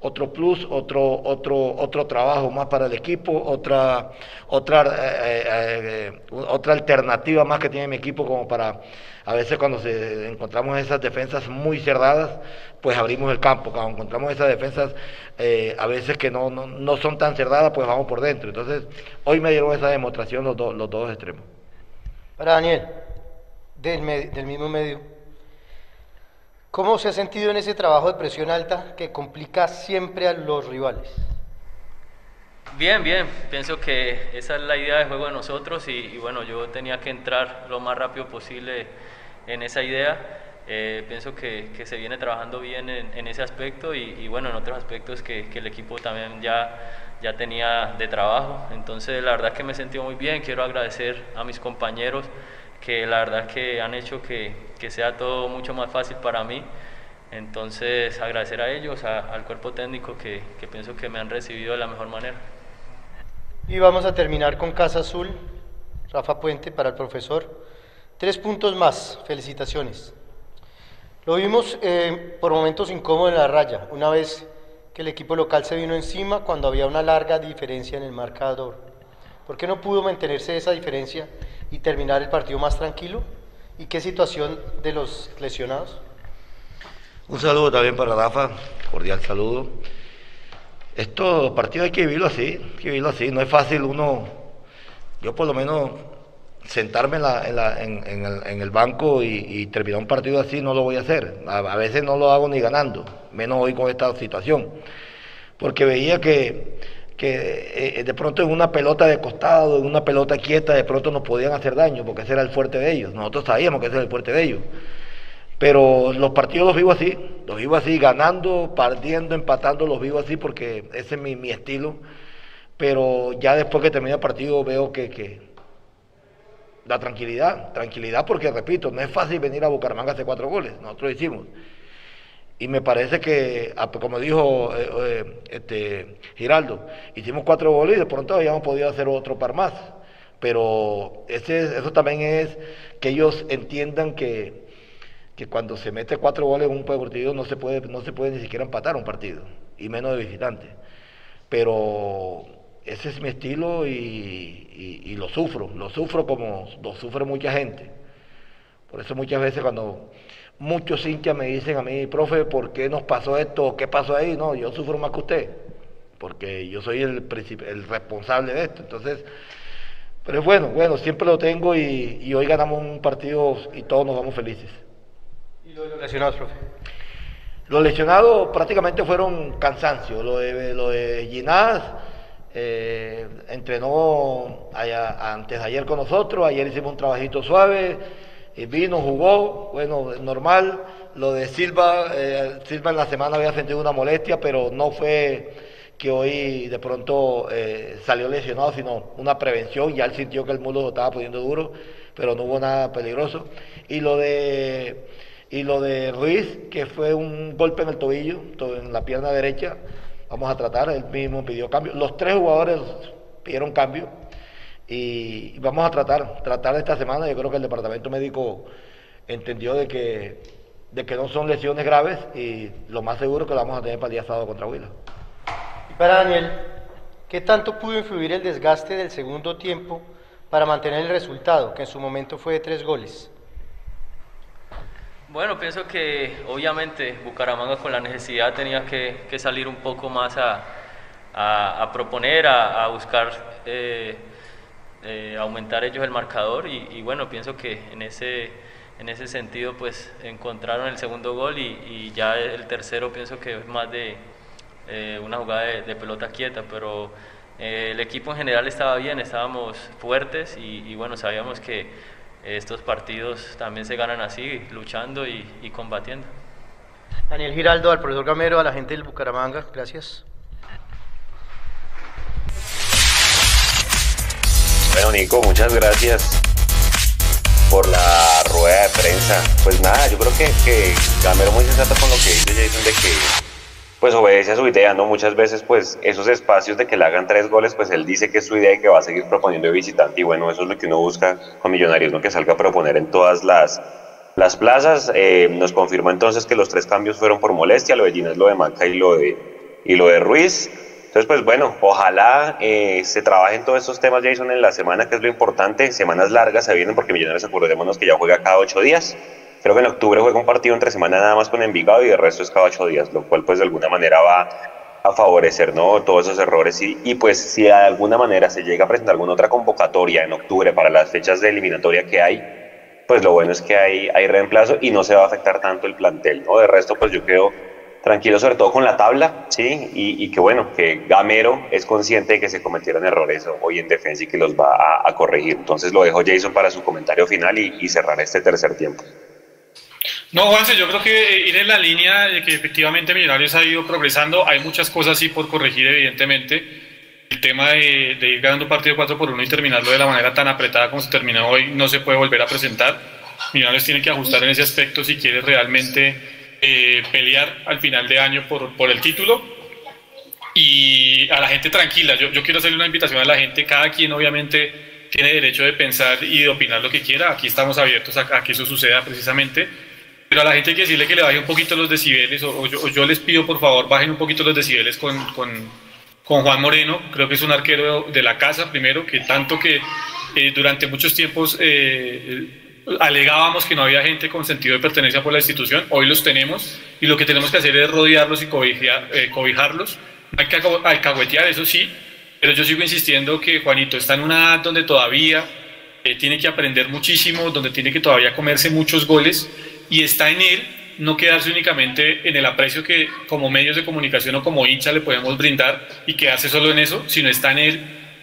S5: otro plus, otro, otro, otro trabajo más para el equipo, otra, otra, eh, eh, eh, otra alternativa más que tiene mi equipo como para a veces cuando se encontramos esas defensas muy cerradas, pues abrimos el campo. Cuando encontramos esas defensas a veces que no, no, son tan cerradas, pues vamos por dentro. Entonces, hoy me dieron esa demostración los, los dos extremos.
S9: Para Daniel, del, del mismo medio, ¿Cómo se ha sentido en ese trabajo de presión alta que complica siempre a los rivales?
S7: Bien, bien. Pienso que esa es la idea de juego de nosotros y, bueno, yo tenía que entrar lo más rápido posible en esa idea. Eh, pienso que, se viene trabajando bien en, ese aspecto y, bueno, en otros aspectos que, que, el equipo también ya, ya tenía de trabajo. Entonces, la verdad que me he sentido muy bien. Quiero agradecer a mis compañeros que la verdad que han hecho que, que sea todo mucho más fácil para mí. Entonces, agradecer a ellos, al cuerpo técnico que, que, pienso que me han recibido de la mejor manera.
S9: Y vamos a terminar con Casa Azul, Rafa Puente para el profesor. Tres puntos más, felicitaciones. Lo vimos eh, por momentos incómodos en la raya, una vez que el equipo local se vino encima cuando había una larga diferencia en el marcador. ¿Por qué no pudo mantenerse esa diferencia y terminar el partido más tranquilo? ¿Y qué situación de los lesionados?
S5: Un saludo también para Rafa, cordial saludo. Estos partidos hay que vivirlo así, hay que vivirlo así. No es fácil uno, yo por lo menos sentarme en, la, en, el, banco y, terminar un partido así no lo voy a hacer. A, a, veces no lo hago ni ganando, menos hoy con esta situación. Porque veía que que eh, de pronto en una pelota de costado, en una pelota quieta, de pronto nos podían hacer daño, porque ese era el fuerte de ellos. Nosotros sabíamos que ese era el fuerte de ellos. Pero los partidos los vivo así, los vivo así, ganando, partiendo, empatando, los vivo así, porque ese es mi, estilo. Pero ya después que termina el partido veo que, que la tranquilidad, tranquilidad porque repito, no es fácil venir a Bucaramanga a hacer cuatro goles, nosotros lo hicimos y me parece que, ah, pues, como dijo eh, eh, este, Giraldo, hicimos cuatro goles y de pronto habíamos podido hacer otro par más. Pero ese, eso también es que ellos entiendan que, que cuando se mete cuatro goles en un partido no se puede, no se puede ni siquiera empatar un partido, y menos de visitante. Pero ese es mi estilo y, y lo sufro, lo sufro como lo sufre mucha gente. Por eso muchas veces cuando muchos hinchas me dicen a mí, profe, ¿por qué nos pasó esto? ¿Qué pasó ahí? No, yo sufro más que usted, porque yo soy el, el responsable de esto. Entonces, pero es bueno, bueno, siempre lo tengo y, hoy ganamos un partido y todos nos vamos felices.
S9: ¿Y los lesionados, profe?
S5: Los lesionados prácticamente fueron cansancio. Lo de, lo de Ginás eh, entrenó antes de ayer con nosotros, ayer hicimos un trabajito suave vino, jugó, bueno, normal. Lo de Silva, eh, Silva en la semana había sentido una molestia, pero no fue que hoy de pronto eh, salió lesionado, sino una prevención, ya él sintió que el mundo lo estaba poniendo duro, pero no hubo nada peligroso. Y lo de y lo de Ruiz, que fue un golpe en el tobillo, en la pierna derecha, vamos a tratar, él mismo pidió cambio. Los tres jugadores pidieron cambio y vamos a tratar, tratar esta semana, yo creo que el departamento médico entendió de que, de que no son lesiones graves y lo más seguro que lo vamos a tener para el día sábado contra Huila.
S9: Y para Daniel, ¿qué tanto pudo influir el desgaste del segundo tiempo para mantener el resultado, que en su momento fue de tres goles?
S7: Bueno, pienso que obviamente Bucaramanga con la necesidad tenía que, salir un poco más a, a, proponer, a, buscar eh, eh, aumentar ellos el marcador y, bueno, pienso que en ese, en ese sentido pues encontraron el segundo gol y, ya el tercero pienso que es más de eh, una jugada de, pelota quieta, pero eh, el equipo en general estaba bien, estábamos fuertes y, bueno, sabíamos que estos partidos también se ganan así, luchando y, combatiendo.
S9: Daniel Giraldo, al profesor Gamero, a la gente del Bucaramanga, gracias.
S3: Bueno, Nico, muchas gracias por la rueda de prensa. Pues nada, yo creo que, que Gamero muy sensato con lo que dice Jason de que pues obedece a su idea, ¿no? Muchas veces pues esos espacios de que le hagan tres goles, pues él dice que es su idea y que va a seguir proponiendo de visitante y bueno, eso es lo que uno busca con Millonarios, ¿no? Que salga a proponer en todas las, las plazas. Eh, nos confirmó entonces que los tres cambios fueron por molestia, lo de Ginés, lo de Maca y lo de, y lo de Ruiz. Entonces, pues bueno, ojalá eh, se trabajen todos estos temas, Jason, en la semana, que es lo importante. Semanas largas se vienen porque Millonarios, acordémonos que ya juega cada ocho días. Creo que en octubre juega un partido entre semana nada más con Envigado y el resto es cada ocho días, lo cual pues de alguna manera va a favorecer ¿no? todos esos errores y, y, pues si de alguna manera se llega a presentar alguna otra convocatoria en octubre para las fechas de eliminatoria que hay, pues lo bueno es que hay, hay reemplazo y no se va a afectar tanto el plantel, ¿no? De resto pues yo quedo tranquilo sobre todo con la tabla, ¿sí? Y, y, que bueno, que Gamero es consciente de que se cometieron errores hoy en defensa y que los va a, a corregir. Entonces lo dejo Jason para su comentario final y, y cerrar este tercer tiempo.
S2: No, Juanse, yo creo que ir en la línea de que efectivamente Millonarios ha ido progresando, hay muchas cosas sí por corregir evidentemente. El tema de, de ir ganando partido 4 por 1 y terminarlo de la manera tan apretada como se terminó hoy no se puede volver a presentar. Millonarios tiene que ajustar en ese aspecto si quiere realmente eh, pelear al final de año por, por, el título y a la gente tranquila. Yo, yo, quiero hacerle una invitación a la gente, cada quien obviamente tiene derecho de pensar y de opinar lo que quiera, aquí estamos abiertos a, a que eso suceda precisamente, pero a la gente hay que decirle que le baje un poquito los decibeles o, o, yo, o yo, les pido por favor bajen un poquito los decibeles con, con, con, Juan Moreno, creo que es un arquero de la casa primero, que tanto que eh, durante muchos tiempos... Eh, alegábamos que no había gente con sentido de pertenencia por la institución, hoy los tenemos y lo que tenemos que hacer es rodearlos y cobijar, eh, cobijarlos. Hay que alcahuetear, eso sí, pero yo sigo insistiendo que Juanito está en una edad donde todavía eh, tiene que aprender muchísimo, donde tiene que todavía comerse muchos goles y está en él no quedarse únicamente en el aprecio que como medios de comunicación o como hincha le podemos brindar y quedarse solo en eso, sino está en él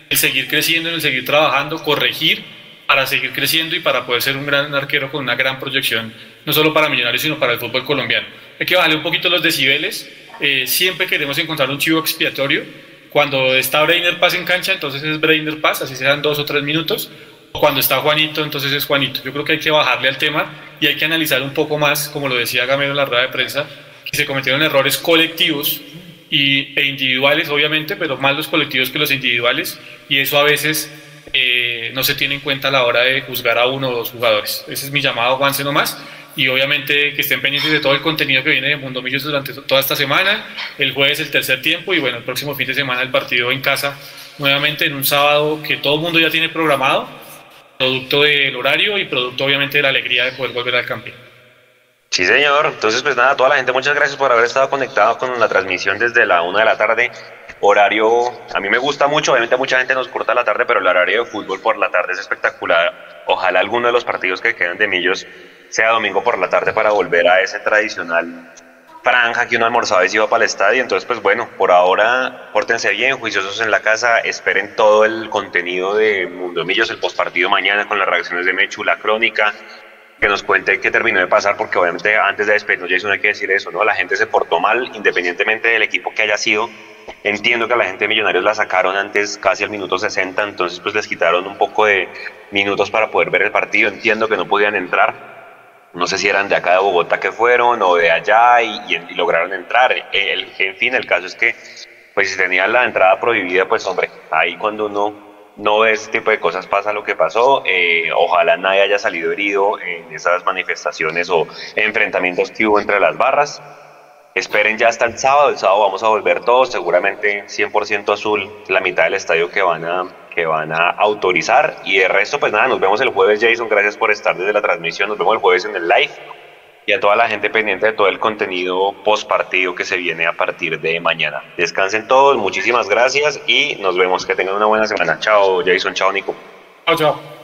S2: el seguir creciendo, en el seguir trabajando, corregir para seguir creciendo y para poder ser un gran arquero con una gran proyección, no solo para Millonarios, sino para el fútbol colombiano. Hay que bajarle un poquito los decibeles, eh, siempre queremos encontrar un chivo expiatorio, cuando está Brainer Paz en cancha, entonces es Brainer Paz, así sean dos o tres minutos, cuando está Juanito, entonces es Juanito. Yo creo que hay que bajarle al tema y hay que analizar un poco más, como lo decía Gamero en la rueda de prensa, que se cometieron errores colectivos y, e individuales, obviamente, pero más los colectivos que los individuales, y eso a veces eh, no se tiene en cuenta a la hora de juzgar a uno o dos jugadores. Ese es mi llamado, Juanse, nomás. Y obviamente que estén pendientes de todo el contenido que viene de Mundo Millos durante toda esta semana. El jueves el tercer tiempo y bueno, el próximo fin de semana el partido en casa, nuevamente en un sábado que todo el mundo ya tiene programado, producto del horario y producto obviamente de la alegría de poder volver al campeón.
S3: Sí, señor. Entonces, pues nada, toda la gente, muchas gracias por haber estado conectado con la transmisión desde la una de la tarde horario, a mí me gusta mucho, obviamente mucha gente nos corta la tarde, pero el horario de fútbol por la tarde es espectacular. Ojalá alguno de los partidos que quedan de Millos sea domingo por la tarde para volver a ese tradicional franja que uno almorzaba y se iba para el estadio. Entonces, pues bueno, por ahora, pórtense bien, juiciosos en la casa, esperen todo el contenido de Mundo Millos, el postpartido mañana con las reacciones de Mechu, la crónica, que nos cuente qué terminó de pasar, porque obviamente antes de despedirnos, Jason, hay que decir eso, ¿no? La gente se portó mal, independientemente del equipo que haya sido. Entiendo que a la gente de Millonarios la sacaron antes casi al minuto 60, entonces pues les quitaron un poco de minutos para poder ver el partido. Entiendo que no podían entrar. No sé si eran de acá de Bogotá que fueron o de allá y, y, y lograron entrar. El, en fin, el caso es que pues si tenían la entrada prohibida, pues hombre, ahí cuando uno no ve este tipo de cosas pasa lo que pasó. Eh, ojalá nadie haya salido herido en esas manifestaciones o enfrentamientos que hubo entre las barras. Esperen ya hasta el sábado, el sábado vamos a volver todos, seguramente 100% azul, la mitad del estadio que van, a, que van a autorizar. Y de resto, pues nada, nos vemos el jueves, Jason, gracias por estar desde la transmisión, nos vemos el jueves en el live. Y a toda la gente pendiente de todo el contenido post partido que se viene a partir de mañana. Descansen todos, muchísimas gracias y nos vemos. Que tengan una buena semana. Chao, Jason, chao, Nico.
S2: Chao, chao.